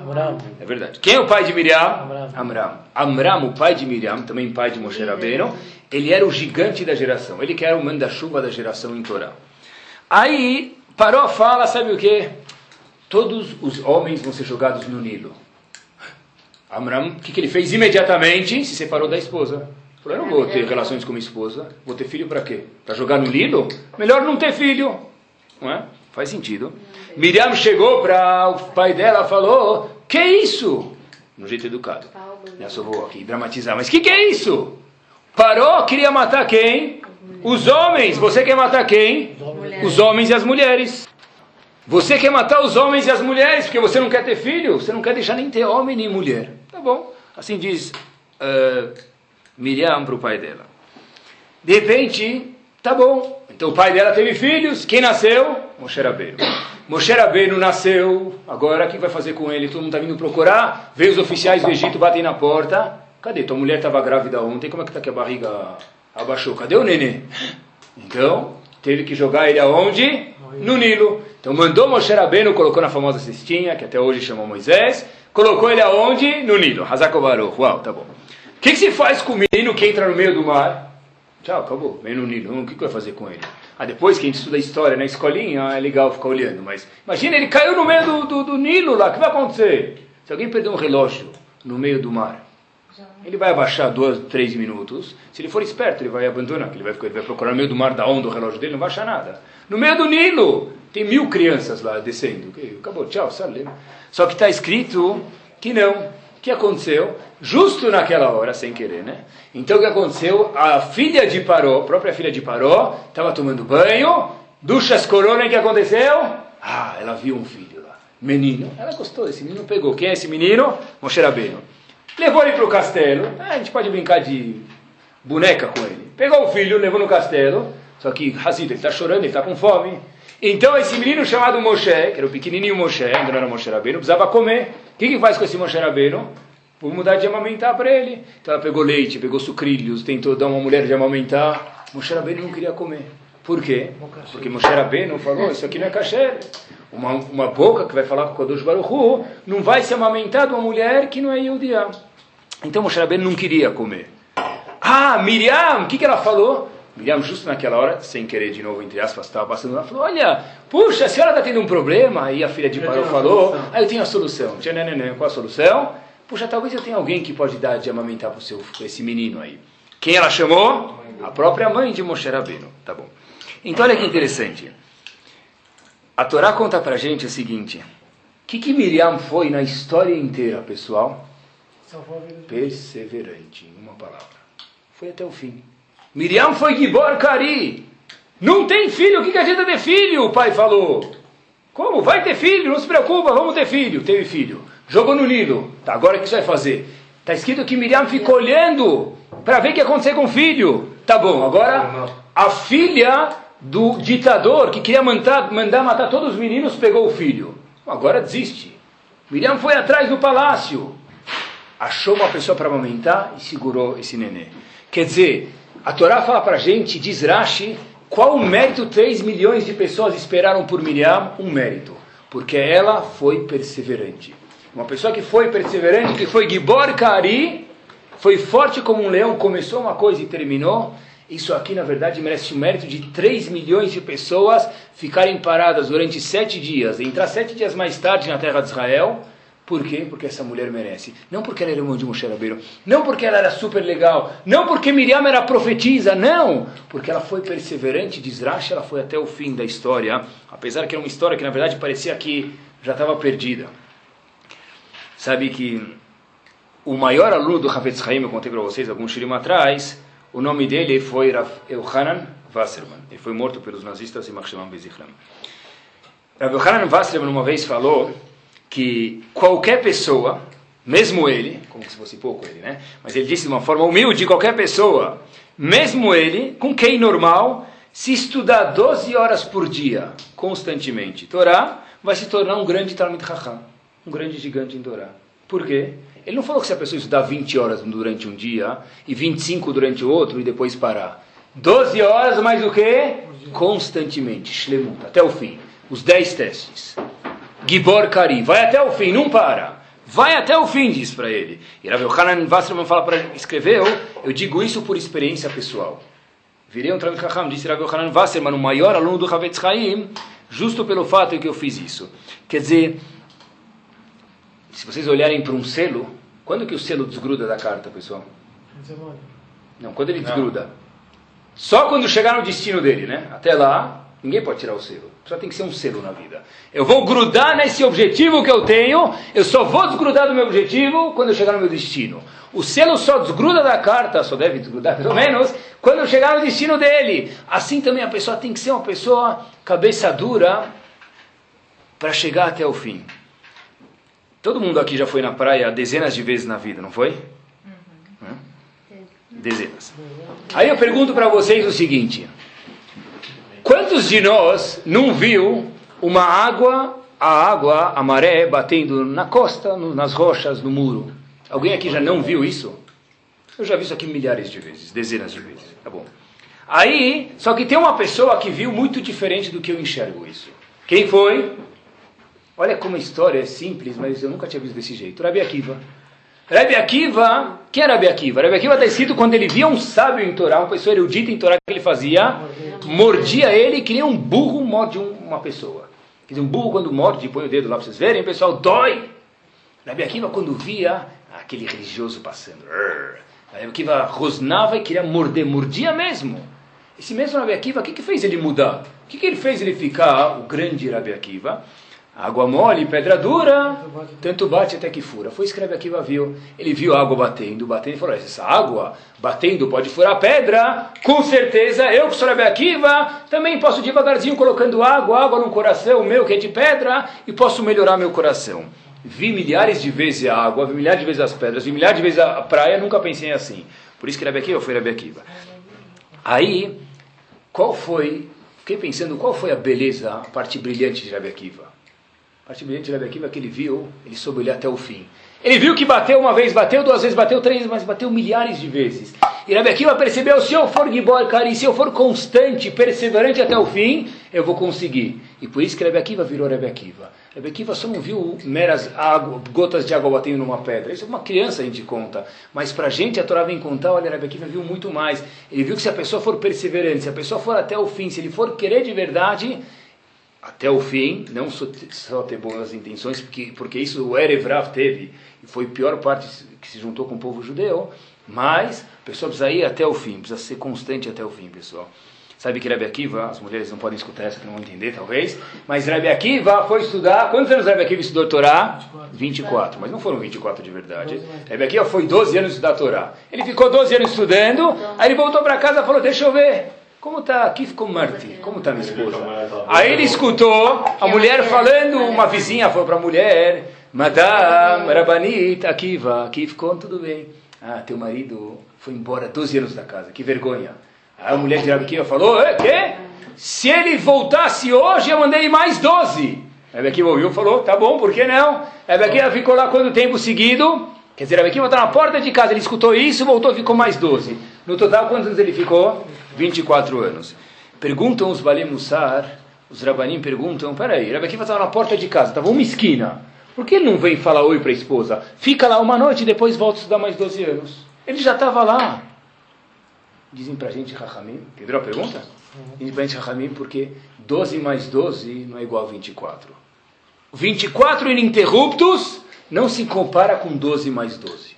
Abraão. É verdade. Quem é o pai de Miriam? Amram. Amram. Amram, o pai de Miriam, também pai de Moshe Rabbeinu, ele era o gigante da geração. Ele que era o manda-chuva da geração em Torá. Aí, Paró fala, sabe o que? Todos os homens vão ser jogados no Nilo. Amram, o que, que ele fez imediatamente? Se separou da esposa. Falou, eu não vou ter relações com minha esposa. Vou ter filho para quê? Para jogar no Nilo? Melhor não ter filho. Não é? Faz sentido. Miriam chegou para o pai dela falou, que isso? No jeito educado. Já só vou aqui dramatizar. Mas que, que é isso? Parou, queria matar quem? Os homens. Você quer matar quem? Os homens e as mulheres. Você quer matar os homens e as mulheres porque você não quer ter filho? Você não quer deixar nem ter homem nem mulher. Tá bom. Assim diz uh, Miriam para o pai dela. De repente, tá bom. Então o pai dela teve filhos. Quem nasceu? Moshe Rabbeinu. Moshe Rabbeinu nasceu. Agora, o que vai fazer com ele? Todo mundo está vindo procurar. Veio os oficiais do Egito, batem na porta. Cadê? Tua mulher estava grávida ontem. Como é que está que a barriga abaixou? Cadê o nenê? Então, teve que jogar ele aonde? No Nilo. Então mandou Moshe Rabbeinu, colocou na famosa cestinha, que até hoje chamou Moisés, colocou ele aonde? No Nilo. Hazakovaru. Uau, tá bom. O que, que, se faz com o menino que entra no meio do mar? Tchau, acabou. Vem no Nilo. O que, que vai fazer com ele? Ah, depois que a gente estuda história na escolinha, é legal ficar olhando. Mas imagina, ele caiu no meio do, do, do Nilo lá. O que vai acontecer? Se alguém perder um relógio no meio do mar, ele vai abaixar dois, três minutos. Se ele for esperto, ele vai abandonar. Ele vai, ele vai procurar no meio do mar da onda o relógio dele, não vai achar nada. No meio do Nilo, tem mil crianças lá descendo. Acabou, tchau, sabe? Só que está escrito que não. O que aconteceu? Justo naquela hora, sem querer, né? Então o que aconteceu? A filha de Paró, a própria filha de Paró, estava tomando banho, duchas corona, e o que aconteceu? Ah, ela viu um filho lá, menino. Ela gostou desse menino, pegou. Quem é esse menino? Moshe Rabbeinu. Levou ele para o castelo. Ah, a gente pode brincar de boneca com ele. Pegou o filho, levou no castelo. Só que Hazid, ele está chorando, ele está com fome. Então esse menino chamado Moshe, que era o pequenininho Moshe, ainda não era Moshe Rabbeinu, precisava comer. O que, que faz com esse Moshe Rabbeinu? Vou mudar de amamentar para ele. Então ela pegou leite, pegou sucrilhos, tentou dar uma mulher de amamentar. Moshe Rabbeinu não queria comer. Por quê? Porque Moshe Rabbeinu falou, isso aqui não é kasher. Uma, uma boca que vai falar com o Kodosh Baruch não vai se amamentar de uma mulher que não é Yehudiá. Então Moshe Rabbeinu não queria comer. Ah, Miriam, o que, que ela falou? Miriam, justo naquela hora, sem querer de novo, entre aspas, estava passando lá, falou, olha, puxa, a senhora está tendo um problema. Aí a filha de Paró falou, ah, eu tenho a solução. Qual a solução? Puxa, talvez eu tenha alguém que pode dar de amamentar para esse menino aí. Quem ela chamou? A própria mãe de Moshe Rabbeinu. Tá bom. Então olha que interessante. A Torá conta para gente o seguinte. O que, que Miriam foi na história inteira, pessoal? Perseverante, em uma palavra. Foi até o fim. Miriam foi Gibor Kari. Não tem filho, o que, que adianta ter filho? O pai falou. Como? Vai ter filho, não se preocupa, vamos ter filho. Teve filho. Jogou no Nilo. Tá, agora o que você vai fazer? Está escrito que Miriam ficou olhando para ver o que ia acontecer com o filho. Tá bom, agora a filha do ditador que queria mandar, mandar matar todos os meninos pegou o filho. Agora desiste. Miriam foi atrás do palácio achou uma pessoa para amamentar e segurou esse nenê. Quer dizer, a Torá fala para a gente, diz Rashi, qual o mérito 3 milhões de pessoas esperaram por Miriam? Um mérito, porque ela foi perseverante. Uma pessoa que foi perseverante, que foi Gibor Kari, foi forte como um leão, começou uma coisa e terminou. Isso aqui, na verdade, merece o mérito de 3 milhões de pessoas ficarem paradas durante sete dias, entrar sete dias mais tarde na terra de Israel, por quê? Porque essa mulher merece. Não porque ela era irmã de Moshe Rabbeinu. Não porque ela era super legal. Não porque Miriam era profetisa. Não. Porque ela foi perseverante, diz ela foi até o fim da história. Apesar que era uma história que na verdade parecia que já estava perdida. Sabe que o maior aluno do Havetz Haim, eu contei para vocês alguns shirim atrás, o nome dele foi Rav Elhanan Wasserman. Ele foi morto pelos nazistas em Machshemam Bezichram. Rav Elhanan Wasserman uma vez falou que qualquer pessoa, mesmo ele, como se fosse pouco ele, né? Mas ele disse de uma forma humilde, qualquer pessoa, mesmo ele, com quem normal, se estudar 12 horas por dia, constantemente, Torá, vai se tornar um grande Talmud Chacham, um grande gigante em Torá. Por quê? Ele não falou que se a pessoa estudar 20 horas durante um dia e 25 durante o outro e depois parar. 12 horas mais o quê? Constantemente, Shlemut, até o fim. Os 10 testes. Gibor Kari, vai até o fim, não para. Vai até o fim, diz para ele. E Rav Yohanan Wasserman fala para escreveu, eu digo isso por experiência pessoal. Virei um Talmud Chacham, disse Rav Yohanan Wasserman, o maior aluno do Havetz Chaim, justo pelo fato de que eu fiz isso. Quer dizer, se vocês olharem para um selo, quando que o selo desgruda da carta, pessoal? Não, quando ele desgruda. Só quando chegar no destino dele, né? Até lá, Ninguém pode tirar o selo. Só tem que ser um selo na vida. Eu vou grudar nesse objetivo que eu tenho. Eu só vou desgrudar do meu objetivo quando eu chegar no meu destino. O selo só desgruda da carta, só deve desgrudar pelo menos, quando eu chegar no destino dele. Assim também a pessoa tem que ser uma pessoa cabeça dura para chegar até o fim. Todo mundo aqui já foi na praia dezenas de vezes na vida, não foi? Uhum. Dezenas. Aí eu pergunto para vocês o seguinte. Quantos de nós não viu uma água, a água, a maré batendo na costa, no, nas rochas, no muro? Alguém aqui já não viu isso? Eu já vi isso aqui milhares de vezes, dezenas de vezes. Tá bom. Aí, só que tem uma pessoa que viu muito diferente do que eu enxergo isso. Quem foi? Olha como a história é simples, mas eu nunca tinha visto desse jeito. Rabi Akiva. Rabi Akiva, quem era Rabi Akiva? Rabi Akiva está escrito quando ele via um sábio em Torá, uma pessoa erudita em Torá, que ele fazia? Mordia ele que nem um burro morde uma pessoa. Quer dizer, um burro quando morde, põe o dedo lá para vocês verem, pessoal, dói. Rabi Akiva quando via aquele religioso passando, Rabi Akiva rosnava e queria morder, mordia mesmo. Esse mesmo Rabi Akiva, o que, que fez ele mudar? O que, que ele fez ele ficar o grande Rabi Akiva? Água mole, pedra dura, tanto bate até que fura. Foi Rabi Akiva viu. Ele viu a água batendo, batendo e falou, essa água batendo pode furar pedra, com certeza eu que sou Akiva, também posso devagarzinho colocando água, água no coração meu que é de pedra, e posso melhorar meu coração. Vi milhares de vezes a água, vi milhares de vezes as pedras, vi milhares de vezes a praia, nunca pensei assim. Por isso que Rabi Akiva foi Rabi Akiva. Aí, qual foi, fiquei pensando, qual foi a beleza, a parte brilhante de Rabi Akiva? Parte brilhante de Rabi Akiva que ele viu, ele soube olhar até o fim. Ele viu que bateu uma vez, bateu duas vezes, bateu três, mas bateu milhares de vezes. E Rabi Akiva percebeu, se eu for Gibor Kari, se eu for constante, perseverante até o fim, eu vou conseguir. E por isso que Rabi Akiva virou Rabi Akiva. Rabi Akiva só não viu meras água, gotas de água batendo numa pedra. Isso é uma criança a gente conta. Mas para a gente a Torá vem contar, olha, Rabi Akiva viu muito mais. Ele viu que se a pessoa for perseverante, se a pessoa for até o fim, se ele for querer de verdade, até o fim, não só, só ter boas intenções, porque, porque isso o Erev Rav teve, e foi a pior parte que se juntou com o povo judeu, mas a pessoa precisa ir até o fim, precisa ser constante até o fim, pessoal. Sabe que Rabi Akiva, as mulheres não podem escutar essa, que não vão entender, talvez, mas Rabi Akiva foi estudar, quantos anos Rabi Akiva estudou Torá? 24, mas não foram 24 de verdade. Rabi Akiva foi 12 anos estudar Torá. Ele ficou 12 anos estudando, aí ele voltou para casa e falou, deixa eu ver, como está aqui ficou Marti? Como está minha esposa? Aí ele escutou a mulher falando, uma vizinha falou para a mulher, Madame Rabanit, Akiva, aqui ficou tudo bem. Ah, teu marido foi embora 12 anos da casa, que vergonha. Aí a mulher de Rabi falou, é, quê? Se ele voltasse hoje, eu mandei mais 12. Rabi Akiva ouviu e falou, tá bom, por que não? Rabi Akiva ficou lá quanto tempo seguido? Quer dizer, Rabi Akiva está na porta de casa, ele escutou isso, voltou, ficou mais 12. No total, quantos anos ele ficou? 24 anos. Perguntam os Balim Mussar, os Rabanim perguntam, peraí, Rabi Akiva estava na porta de casa, estava uma esquina. Por que ele não vem falar oi para a esposa? Fica lá uma noite e depois volta a estudar mais 12 anos. Ele já estava lá. Dizem para a gente, Rahamim, entenderam a pergunta? Dizem para a gente, Rahamim, porque 12 mais 12 não é igual a 24. 24 ininterruptos não se compara com 12 mais 12.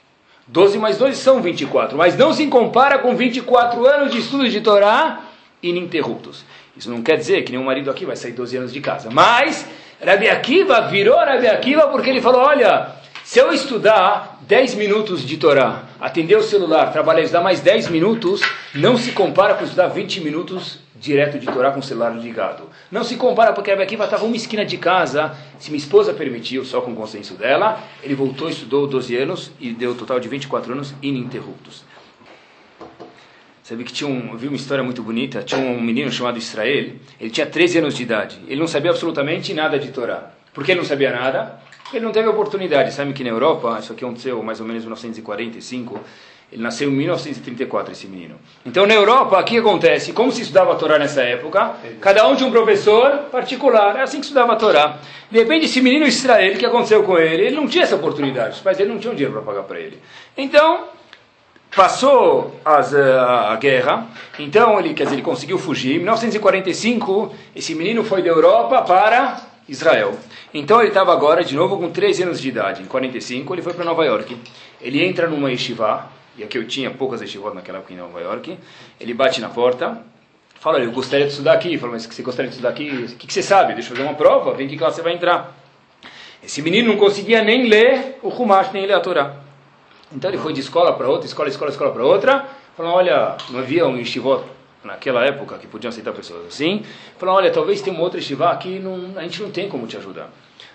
12 mais 12 são 24, mas não se compara com 24 anos de estudo de Torá ininterruptos. Isso não quer dizer que nenhum marido aqui vai sair 12 anos de casa. Mas Rabi Akiva virou Rabi Akiva porque ele falou, olha, se eu estudar 10 minutos de Torá, atender o celular, trabalhar, estudar mais 10 minutos, não se compara com estudar 20 minutos direto de Torá com o celular ligado. Não se compara porque Rabi Akiva estava uma esquina de casa, se minha esposa permitiu, só com o consenso dela, ele voltou, estudou 12 anos e deu um total de 24 anos ininterruptos. Sabe que tinha um, eu vi uma história muito bonita, tinha um menino chamado Israel, ele tinha 13 anos de idade, ele não sabia absolutamente nada de Torá. Por que ele não sabia nada? Ele não teve oportunidade. Sabe que na Europa, isso aqui aconteceu mais ou menos em 1945, ele nasceu em 1934, esse menino. Então, na Europa, o que acontece? Como se estudava a Torá nessa época? Cada um tinha um professor particular. É assim que estudava a Torá. De repente, esse menino Israel, o que aconteceu com ele? Ele não tinha essa oportunidade. Os pais dele não tinham dinheiro para pagar para ele. Então, passou as, a, a, guerra. Então, ele, quer dizer, ele conseguiu fugir. Em 1945, esse menino foi da Europa para Israel. Então, ele estava agora, de novo, com 13 anos de idade. Em 45, ele foi para Nova York. Ele entra numa yeshiva e aqui eu tinha poucas yeshivot naquela época em Nova York, ele bate na porta, fala, eu gostaria de estudar aqui, fala, mas você gostaria de estudar aqui? O que, que você sabe? Deixa eu fazer uma prova, vem que classe você vai entrar. Esse menino não conseguia nem ler o Humash, nem ler a Torá. Então ele foi de escola para outra, escola, escola, escola para outra, falou, olha, não havia um yeshivot naquela época que podiam aceitar pessoas assim, falou, olha, talvez tenha uma outra yeshiva que não, a gente não tem como te ajudar.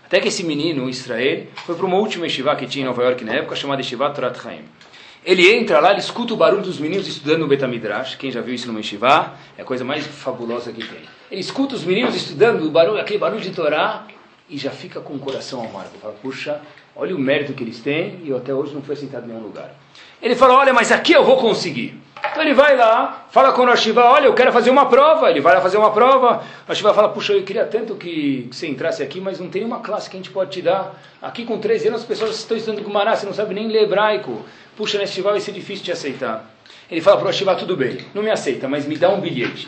Até que esse menino, Israel, foi para uma última yeshiva que tinha em Nova York na época, chamada Yeshiva Torat Chaim. Ele entra lá, ele escuta o barulho dos meninos estudando no Betamidrash. Quem já viu isso no Yeshiva, é a coisa mais fabulosa que tem. Ele escuta os meninos estudando o barulho, aquele barulho de Torá. e já fica com o coração amargo. Fala, puxa, olha o mérito que eles têm e eu até hoje não fui aceitado em nenhum lugar. Ele fala, olha, mas aqui eu vou conseguir. Então ele vai lá, fala com o Rashiva, olha, eu quero fazer uma prova. Ele vai lá fazer uma prova. O Rashiva fala, puxa, eu queria tanto que você entrasse aqui, mas não tem uma classe que a gente pode te dar. Aqui com 13 anos as pessoas estão estudando Gumará, você não sabe nem ler hebraico. Puxa, nesse vai ser difícil te aceitar. Ele fala para o Rashiva, tudo bem, não me aceita, mas me dá um bilhete.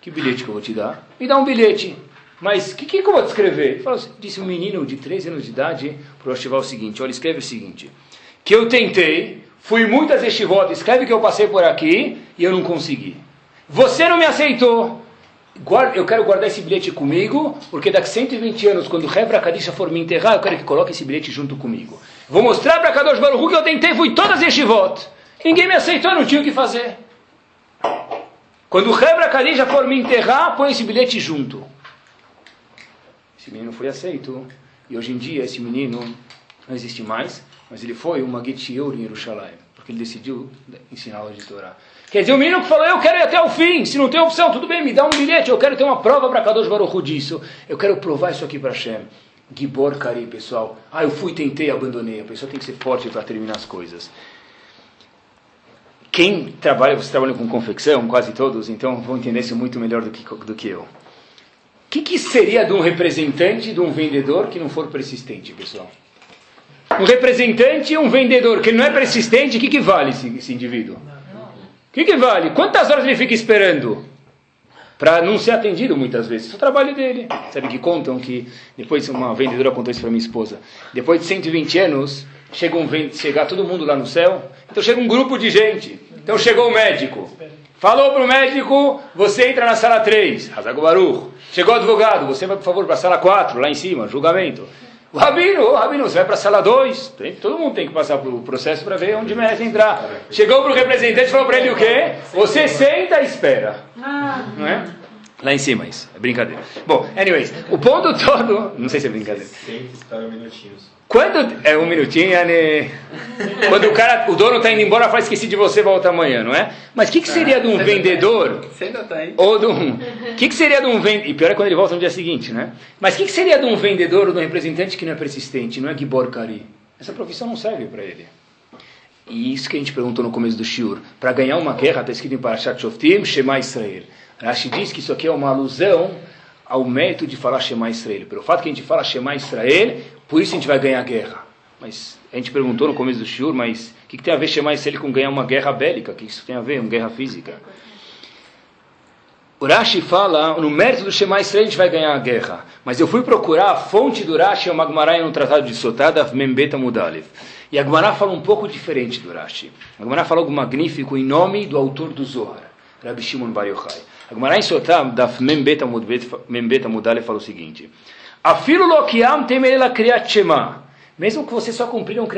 Que bilhete que eu vou te dar? Me dá um bilhete. Mas o que, que, eu vou te escrever? Falou, disse um menino de 13 anos de idade para o Rashiva o seguinte, olha, escreve o seguinte, que eu tentei Fui muitas estivot, escreve que eu passei por aqui e eu não consegui. Você não me aceitou. Eu quero guardar esse bilhete comigo, porque daqui 120 anos, quando o Rebra Kadisha for me enterrar, eu quero que coloque esse bilhete junto comigo. Vou mostrar para Kadosh Baruch que eu tentei, fui todas estivot. Ninguém me aceitou, eu não tinha o que fazer. Quando o Rebra Kadisha for me enterrar, põe esse bilhete junto. Esse menino foi aceito. E hoje em dia, esse menino não existe mais. Mas ele foi uma Getiur em Jerusalém, porque ele decidiu ensinar aula de Torá. Quer dizer, o menino que falou, eu quero ir até o fim, se não tem opção, tudo bem, me dá um bilhete, eu quero ter uma prova para Kadosh Baruch disso, eu quero provar isso aqui para Hashem. Gibor Kari, pessoal. Ah, eu fui, tentei, abandonei. A pessoa tem que ser forte para terminar as coisas. Quem trabalha, você trabalha com confecção, quase todos, então vão entender isso muito melhor do que, do que eu. O que, que seria de um representante, de um vendedor que não for persistente, pessoal? Um representante e um vendedor que não é persistente, o que, que vale esse, esse indivíduo? O que, que vale? Quantas horas ele fica esperando? Para não ser atendido muitas vezes. Isso é o trabalho dele. Sabe que contam que, depois uma vendedora contou isso para minha esposa, depois de 120 anos, chega um, chegar todo mundo lá no céu, então chega um grupo de gente. Então chegou o médico. Falou para o médico, você entra na sala 3, Hazago Baruch. Chegou o advogado, você vai por favor para a sala 4, lá em cima, julgamento. O Rabino, o Rabino, você vai para a sala 2. Todo mundo tem que passar pelo processo para ver onde merece entrar. Chegou para o representante e falou para ele o quê? Você senta e espera. Não é? Lá em cima, isso. É brincadeira. Bom, anyways, o ponto todo. Não sei se é brincadeira. Senta e espera minutinhos. Quando. É um minutinho, né? Quando o cara, o dono está indo embora, fala esqueci de você, volta amanhã, não é? Mas o que, que seria de um vendedor? Você ainda está aí. Ou de um. O que, que seria de um vendedor? E pior é quando ele volta no dia seguinte, né? Mas o que, que seria de um vendedor ou de um representante que não é persistente, não é Gibor Kari? Essa profissão não serve para ele. E isso que a gente perguntou no começo do Shiur. Para ganhar uma guerra, está escrito em Parashat Shoftim, Shema Israel. Rashi diz que isso aqui é uma alusão ao mérito de falar Shema Israel. Pelo fato que a gente fala Shema Israel, por isso a gente vai ganhar guerra. Mas a gente perguntou no começo do Shur, mas o que, que, tem a ver Shema Israel com ganhar uma guerra bélica? O que isso tem a ver? Uma guerra física? O Rashi fala, no mérito do Shema Israel a gente vai ganhar a guerra. Mas eu fui procurar a fonte do Rashi, é o Magmará no Tratado de Sotada, Membeta Mudalev. E a Gemara fala um pouco diferente do Rashi. A Gemara fala algo magnífico em nome do autor do Zohar, Rabbi Shimon Bar Yochai. A Gemara em Sotam, da Membeta Mudalev, fala o seguinte. Afilo lokiam temerela kriat shema. Mesmo que você só cumprir um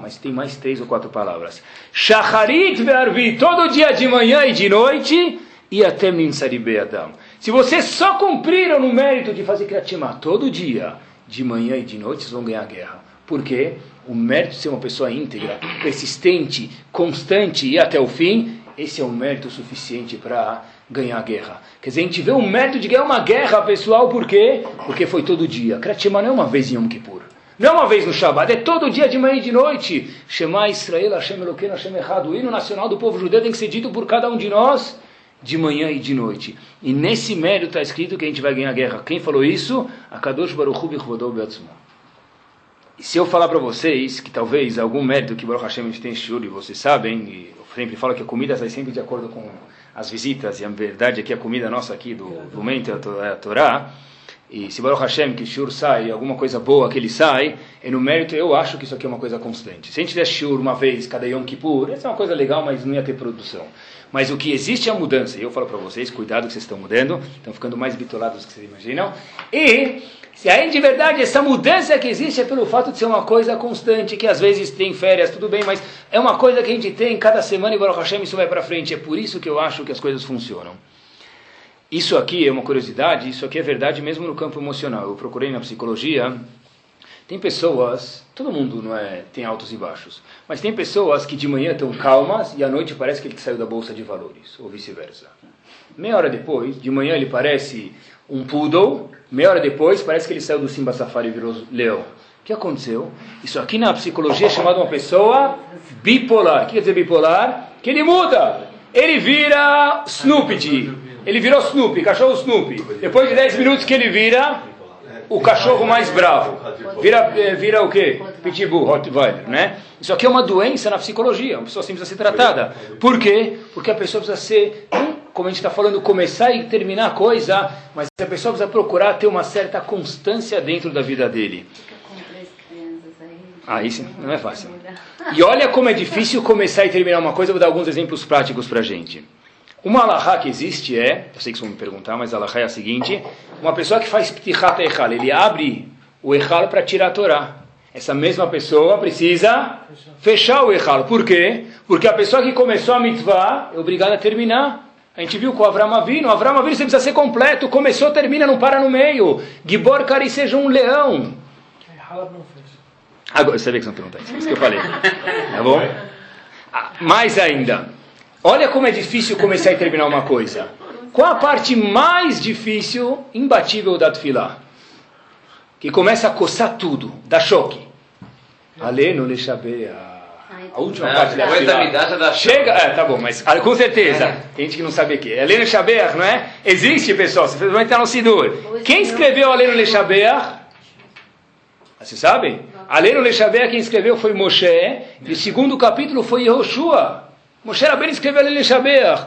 mas tem mais três ou quatro palavras. Shacharit ve'arvi, todo dia de manhã e de noite, e até minsaribe adam. Se você só cumpriram no mérito de fazer kriat shema todo dia, de manhã e de noite, vocês vão ganhar a guerra. Por quê? O mérito de ser uma pessoa íntegra, persistente, constante e até o fim, esse é um mérito suficiente para ganhar a guerra. Quer dizer, a gente vê o método de ganhar uma guerra, pessoal, por quê? Porque foi todo dia. Kratima não é uma vez em Yom Kippur. Não é uma vez no Shabbat, é todo dia de manhã e de noite. Shema Israel, Hashem Eloqueno, Hashem Errado. O hino nacional do povo judeu tem que ser dito por cada um de nós de manhã e de noite. E nesse mérito está escrito que a gente vai ganhar a guerra. Quem falou isso? Akadosh Baruch Hu Bichvodou Beatzmo. E se eu falar para vocês que talvez algum mérito que Baruch Hashem a gente tem em e vocês sabem, e eu sempre falo que a comida sai sempre de acordo com as visitas, e a verdade é que a comida nossa aqui do, do momento é a Torá, e se Baruch Hashem, que Shur sai, alguma coisa boa que ele sai, e no mérito eu acho que isso aqui é uma coisa constante. Se a gente der Shur uma vez cada Yom Kippur, essa é uma coisa legal, mas não ia ter produção. Mas o que existe é a mudança, e eu falo para vocês, cuidado que vocês estão mudando, estão ficando mais bitolados do que vocês imaginam, e se aí de verdade essa mudança que existe é pelo fato de ser uma coisa constante, que às vezes tem férias, tudo bem, mas é uma coisa que a gente tem cada semana e Baruch Hashem isso vai para frente. É por isso que eu acho que as coisas funcionam. Isso aqui é uma curiosidade, isso aqui é verdade mesmo no campo emocional. Eu procurei na psicologia, tem pessoas, todo mundo não é, tem altos e baixos, mas tem pessoas que de manhã estão calmas e à noite parece que ele saiu da bolsa de valores, ou vice-versa. Meia hora depois, de manhã ele parece um poodle Meia hora depois, parece que ele saiu do Simba Safari e virou leão. O que aconteceu? Isso aqui na psicologia é chamado uma pessoa bipolar. O que quer dizer bipolar? Que ele muda. Ele vira Snoopy. Ele virou Snoopy, cachorro Snoopy. Depois de 10 minutos que ele vira o cachorro mais bravo. Vira, eh, vira o quê? Pitbull, Rottweiler, né? Isso aqui é uma doença na psicologia. Uma pessoa assim precisa ser tratada. Por quê? Porque a pessoa precisa ser como a gente está falando, começar e terminar a coisa, mas a pessoa precisa procurar ter uma certa constância dentro da vida dele. Ah, isso não é fácil. E olha como é difícil começar e terminar uma coisa, eu vou dar alguns exemplos práticos para a gente. Uma alahá que existe é, eu sei que vocês vão me perguntar, mas a alahá é a seguinte, uma pessoa que faz ptichat echal, ele abre o echal para tirar a Torá. Essa mesma pessoa precisa fechar o echal. Por quê? Porque a pessoa que começou a mitzvah é obrigada a terminar. A gente viu com o Avram Avinu. O Avram Avinu você precisa ser completo. Começou, termina, não para no meio. Gibor Kari seja um leão. Agora, você vê que você não pergunta isso. É isso que eu falei. Tá bom? Ah, mais ainda. Olha como é difícil começar e terminar uma coisa. Qual a parte mais difícil, imbatível da Tfilah? Que começa a coçar tudo, dá choque. Aleno lechabea. A última não, parte da fila. Chega, é, tá bom, mas ah, com certeza. É. Tem gente que não sabe o que. Aleno Shabeach, não é? Existe, pessoal. Você vai estar no Sidur. Quem escreveu Aleno Leshabeach? Vocês sabem? Aleno Leshabeach, quem escreveu foi Moshe. E o segundo capítulo foi Yehoshua. Moshe Rabbeinu escreveu Aleno Leshabeach.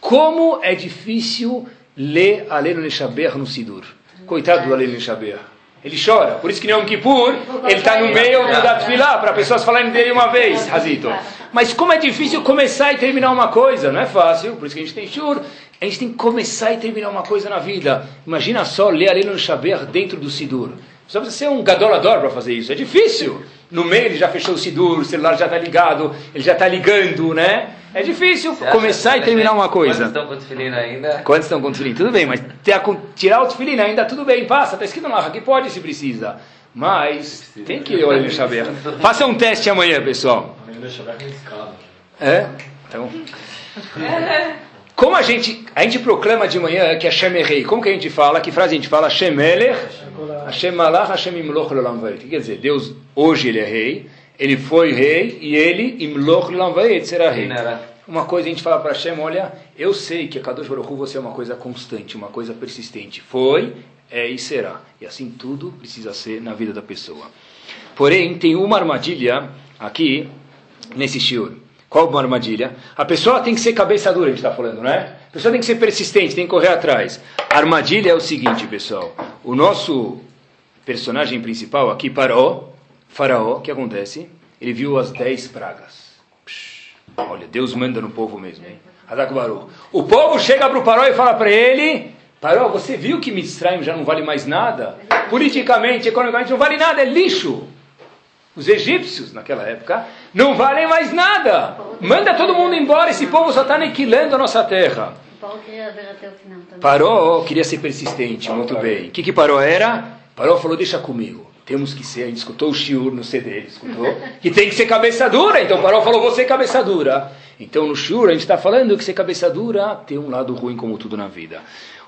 Como é difícil ler Aleno Leshabeach no Sidur. Coitado do Aleno Leshabeach. Ele chora. Por isso que no Yom Kippur, ele está no meio do Datfilah, para pessoas falarem dele uma vez, Razito. Mas como é difícil começar e terminar uma coisa, não é fácil, por isso que a gente tem shur. A gente tem que começar e terminar uma coisa na vida. Imagina só ler ali no Shaber dentro do Sidur. Só precisa ser um gadolador para fazer isso. É difícil. No meio ele já fechou o Sidur, o celular já está ligado, ele já está ligando, né? É difícil Você começar e terminar uma coisa. Quantos estão com tefilina ainda? Quantos estão com tefilina? Tudo bem, mas tirar o tefilina ainda tudo bem, passa. Está escrito lá, que pode se precisa. Mas tem que olhar no Shaber. Faça um teste amanhã, pessoal. É? Tá bom. Como a gente, a gente proclama de manhã que Hashem é rei, como que a gente fala? Que frase a gente fala? Hashem Melech, Hashem Malach, Hashem Imloch O que quer dizer? Deus, hoje ele é rei, ele foi rei e ele, Imloch Lamvaet, será rei. Uma coisa a gente fala para Hashem, olha, eu sei que a Kadosh Baruch Hu, você é uma coisa constante, uma coisa persistente. Foi, é e será. E assim tudo precisa ser na vida da pessoa. Porém, tem uma armadilha aqui nesse shiur. Qual uma armadilha? A pessoa tem que ser cabeça dura, a gente está falando, não é? A pessoa tem que ser persistente, tem que correr atrás. A armadilha é o seguinte, pessoal. O nosso personagem principal aqui, Paró, Faraó, o que acontece? Ele viu as dez pragas. Psh, olha, Deus manda no povo mesmo, hein? O povo chega para o Paró e fala para ele: Paró, você viu que Mitzrayim já não vale mais nada? Politicamente, economicamente, não vale nada, é lixo. Os egípcios, naquela época, não valem mais nada. Manda todo mundo embora, esse povo só está aniquilando a nossa terra. Paró queria ser persistente, muito bem. O que, que Paró era? Paró falou: Deixa comigo temos que ser, a gente escutou o shiur no CD, escutou? Que tem que ser cabeça dura. Então o Paró falou, você é cabeça dura. Então no shiur a gente está falando que ser cabeça dura tem um lado ruim como tudo na vida.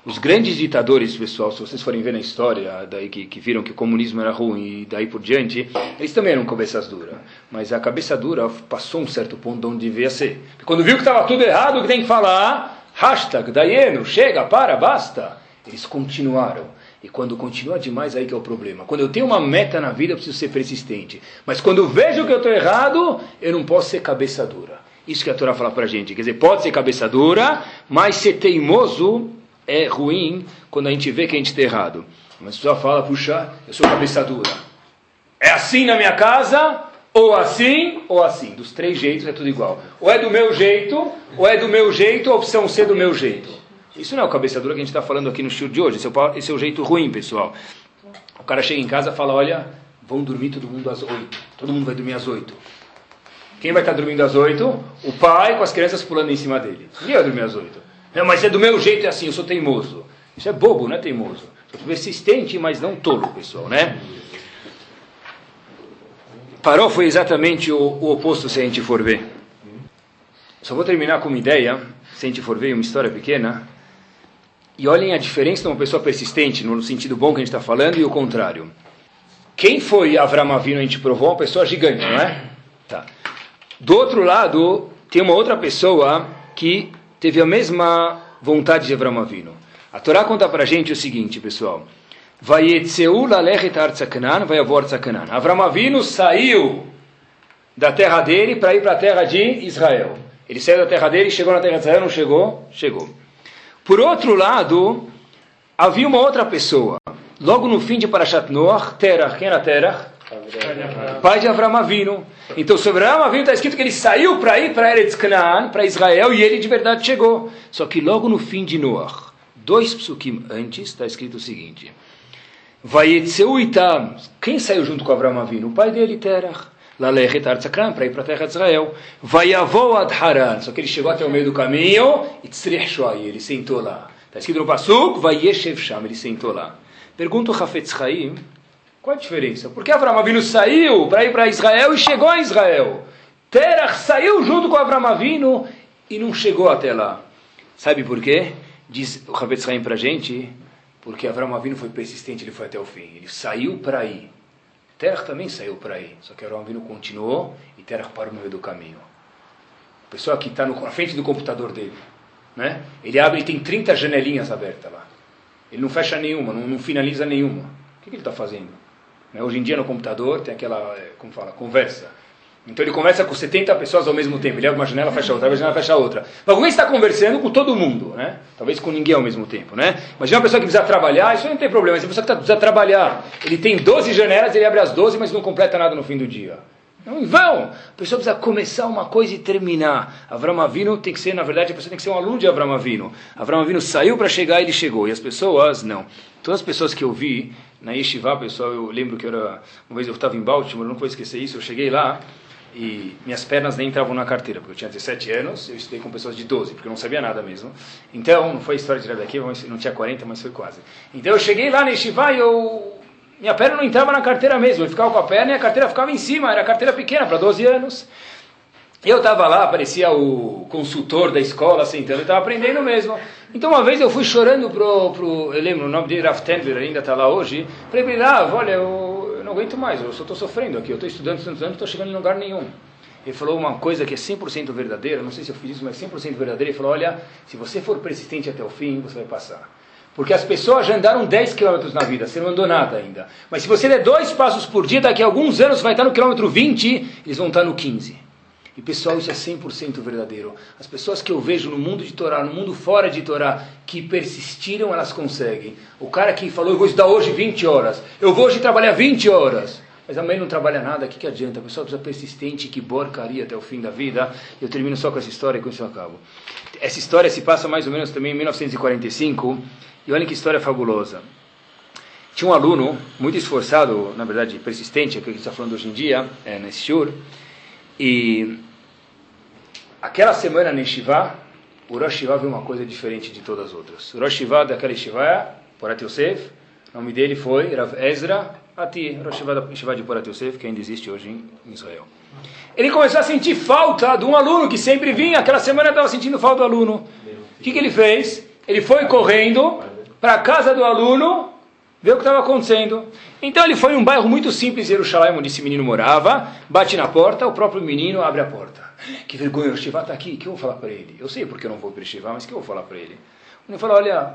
Os grandes ditadores, pessoal, se vocês forem ver na história, daí que, que viram que o comunismo era ruim e daí por diante, eles também eram cabeças duras. Mas a cabeça dura passou um certo ponto de onde devia ser. Quando viu que estava tudo errado, o que tem que falar? Hashtag, Dayeno, chega, para, basta. Eles continuaram. E quando continua demais, aí que é o problema. Quando eu tenho uma meta na vida, eu preciso ser persistente. Mas quando vejo que eu estou errado, eu não posso ser cabeça dura. Isso que a Torá fala para gente. Quer dizer, pode ser cabeça dura, mas ser teimoso é ruim quando a gente vê que a gente está errado. Mas a pessoa fala, puxa, eu sou cabeça dura. É assim na minha casa, ou assim, ou assim. Dos três jeitos é tudo igual. Ou é do meu jeito, ou é do meu jeito, opção C do meu jeito. Isso não é o cabeça dura que a gente está falando aqui no show de hoje. Esse é, o, esse é o jeito ruim, pessoal. O cara chega em casa e fala: Olha, vão dormir todo mundo às oito. Todo mundo vai dormir às oito. Quem vai estar dormindo às oito? O pai com as crianças pulando em cima dele. Ninguém vai dormir às oito. Não, mas é do meu jeito, é assim, eu sou teimoso. Isso é bobo, não é teimoso. Sou persistente, mas não tolo, pessoal, né? Parou foi exatamente o, o oposto se a gente for ver. Só vou terminar com uma ideia, se a gente for ver uma história pequena. E olhem a diferença de uma pessoa persistente, no sentido bom que a gente está falando, e o contrário. Quem foi Avram Avinu, a gente provou, uma pessoa gigante, não é? Tá. Do outro lado, tem uma outra pessoa que teve a mesma vontade de Avram Avinu. A Torá conta para a gente o seguinte, pessoal. Avram Avinu saiu da terra dele para ir para a terra de Israel. Ele saiu da terra dele, chegou na terra de Israel, não chegou? Chegou. Por outro lado, havia uma outra pessoa. Logo no fim de Parashat Noach, Terach, quem era Terach? Pai de Avram Avinu. Então sobre Avram Avinu está escrito que ele saiu para ir para Eretz Canaan, para Israel, e ele de verdade chegou. Só que logo no fim de Noach, dois psukim antes, está escrito o seguinte. Vayetzeu itam. Quem saiu junto com Avram Avinu? O pai dele. Lalechet Artzakran, para ir para a terra de Israel. Vayavou ad Haran. Só que ele chegou até o meio do caminho, e ele sentou lá. Está escrito no Pasuk, Vayeshev Sham, ele sentou lá. Pergunta o Hafetz qual a diferença? Por que Avram Avinu saiu para ir para Israel e chegou a Israel? Terach saiu junto com Avram Avinu e não chegou até lá. Sabe por quê? Diz o Hafetz Chaim para a gente, porque Avram Avinu foi persistente, ele foi até o fim. Ele saiu para ir. Terach também saiu para aí, só que Avram Avinu continuou e Terach parou no meio do caminho. A pessoa que está na frente do computador dele, né? ele abre e tem 30 janelinhas abertas lá. Ele não fecha nenhuma, não, não finaliza nenhuma. O que, que ele está fazendo? Né? Hoje em dia no computador tem aquela, é, como fala, conversa. Então ele conversa com 70 pessoas ao mesmo tempo. Ele abre uma janela, fecha outra, abre uma janela, fecha outra. Mas alguém está conversando com todo mundo, né? Talvez com ninguém ao mesmo tempo, né? Mas uma pessoa que precisa trabalhar, isso não tem problema. Mas uma pessoa que precisa trabalhar, ele tem 12 janelas, ele abre as 12, mas não completa nada no fim do dia. Não vão. A pessoa precisa começar uma coisa e terminar. Avram Avinu tem que ser, na verdade, a pessoa tem que ser um aluno de Avram Avinu. Avram Avinu saiu para chegar e ele chegou. E as pessoas, não. Todas as pessoas que eu vi na Yeshiva, pessoal, eu lembro que era, uma vez eu estava em Baltimore, não vou esquecer isso, eu cheguei lá, e minhas pernas nem entravam na carteira, porque eu tinha 17 anos, eu estudei com pessoas de 12, porque eu não sabia nada mesmo. Então, não foi história de daqui, não tinha 40, mas foi quase. Então eu cheguei lá na Yeshiva e eu, minha perna não entrava na carteira mesmo, eu ficava com a perna e a carteira ficava em cima, era carteira pequena para 12 anos. Eu estava lá, parecia o consultor da escola sentando, estava aprendendo mesmo. Então uma vez eu fui chorando pro, pro eu lembro o nome de Raf Tendler, ainda está lá hoje, para ele, ah, olha, eu, eu, não aguento mais, eu só estou sofrendo aqui, eu estou estudando, estudando, estudando, não estou chegando em lugar nenhum. Ele falou uma coisa que é 100% verdadeira, não sei se eu fiz isso, mas 100% verdadeira. Ele falou, olha, se você for persistente até o fim, você vai passar. Porque as pessoas já andaram 10 quilômetros na vida, você não andou nada ainda. Mas se você der dois passos por dia, daqui a alguns anos vai estar no quilômetro 20, eles vão estar no 15. E pessoal, isso é 100% verdadeiro. As pessoas que eu vejo no mundo de Torá, no mundo fora de Torá, que persistiram, elas conseguem. O cara que falou, eu vou estudar hoje 20 horas, eu vou hoje trabalhar 20 horas, mas amanhã não trabalha nada, o que, que adianta? A pessoa precisa persistente, que borcaria até o fim da vida. Eu termino só com essa história e com isso eu acabo. Essa história se passa mais ou menos também em 1945, e olha que história fabulosa. Tinha um aluno muito esforçado, na verdade persistente, é o que a gente está falando hoje em dia, é, nesse shur, e aquela semana na Yeshiva, o Rosh Yeshiva viu uma coisa diferente de todas as outras. O Rosh Yeshiva daquela Yeshiva é Porat Yosef, o nome dele foi Rav Ezra Ati, Rosh Yeshiva de Porat Yosef, que ainda existe hoje em Israel. Ele começou a sentir falta de um aluno que sempre vinha, aquela semana estava sentindo falta do aluno. O que, que ele fez? Ele foi correndo para a casa do aluno ver o que estava acontecendo. Então ele foi em um bairro muito simples, Jerusalém, onde esse menino morava, bate na porta, o próprio menino abre a porta. Que vergonha, o está aqui, o que eu vou falar para ele? Eu sei porque eu não vou para o mas o que eu vou falar para ele? O menino falou, olha,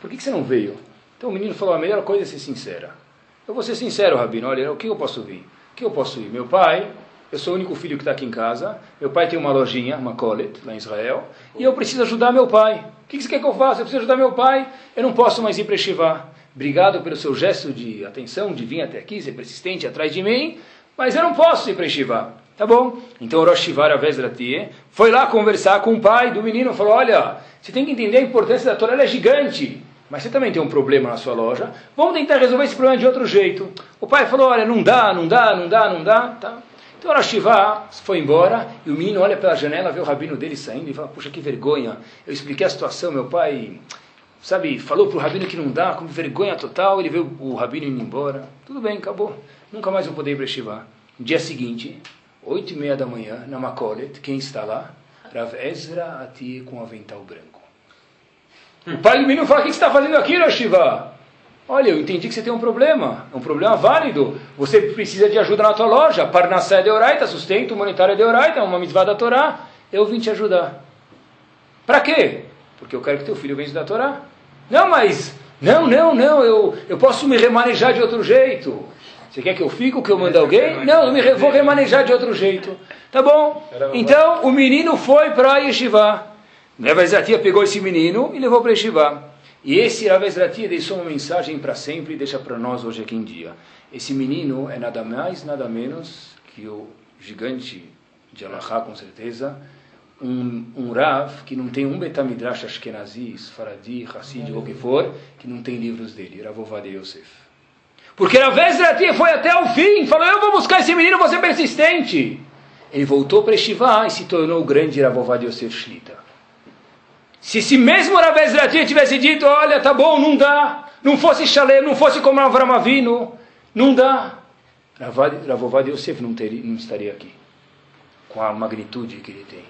por que, que você não veio? Então o menino falou, a melhor coisa é ser sincera. Eu vou ser sincero, Rabino, olha, o que eu posso vir? O que eu posso ir? Meu pai, eu sou o único filho que está aqui em casa, meu pai tem uma lojinha, uma colet, lá em Israel, e eu preciso ajudar meu pai. O que você quer que eu faça? Eu preciso ajudar meu pai, eu não posso mais ir para Shiva. Obrigado pelo seu gesto de atenção, de vir até aqui, ser persistente atrás de mim, mas eu não posso ir para Shiva. Tá bom? Então Rosh Shiva Vezratie foi lá conversar com o pai do menino, falou, olha, você tem que entender a importância da Torá, ela é gigante, mas você também tem um problema na sua loja, vamos tentar resolver esse problema de outro jeito. O pai falou, olha, não dá, não dá, não dá, não dá, tá? Então Shiva foi embora, e o menino olha pela janela, vê o rabino dele saindo, e fala, puxa, que vergonha, eu expliquei a situação, meu pai sabe, falou para o rabino que não dá, com vergonha total, ele viu o rabino indo embora. Tudo bem, acabou. Nunca mais vou poder ir para. No dia seguinte, oito e meia da manhã, na Makolet, quem está lá? Rav Ezra Ati com avental branco. O pai do menino fala, o que você está fazendo aqui, Shiva? Olha, eu entendi que você tem um problema. É um problema válido. Você precisa de ajuda na tua loja. Parnassá é de Oraita, sustento monetário é de Oraita, é uma mitzvah da Torá. Eu vim te ajudar. Para quê? Porque eu quero que teu filho venha da Torá. Não, mas... Não, não, não, eu, eu posso me remanejar de outro jeito. Você quer que eu fique, que eu mande alguém? Não, eu me vou remanejar de outro jeito. Tá bom. Então, o menino foi para a Yeshiva. Rav Ezratia pegou esse menino e levou para Yeshiva. E esse Rav Ezratia deixou uma mensagem para sempre e deixa para nós hoje aqui em dia. Esse menino é nada mais, nada menos que o gigante de Alahá, com certeza, um, um Rav que não tem um Betamidrash Ashkenazi, Faradi, Hassid, ou o que for, que não tem livros dele, Rav Ovadia Yosef. Porque Rav Ezratia foi até o fim, falou, eu vou buscar esse menino, vou ser persistente. Ele voltou para Estivá e se tornou o grande Rav Ovadia Yosef Shlita. Se esse mesmo Rav Ezratia tivesse dito, olha, tá bom, não dá, não fosse Shalem, não fosse como Avram Avinu, não dá, Rav Ovadia Yosef não, teria, não estaria aqui, com a magnitude que ele tem.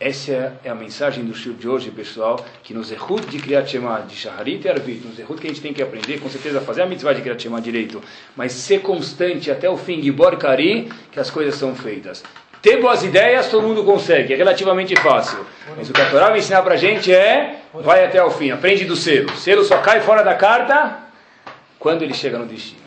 Essa é a mensagem do Shur de hoje, pessoal, que nos Zehut de Kriyat Shema, de Shaharit e Arvit, nos Zehut que a gente tem que aprender, com certeza fazer a mitzvah de Kriyat Shema direito, mas ser constante até o fim, Gibor Kari, que as coisas são feitas. Ter boas ideias, todo mundo consegue, é relativamente fácil. Mas o que a Torá vai ensinar pra gente é, vai até o fim, aprende do selo. O selo só cai fora da carta quando ele chega no destino.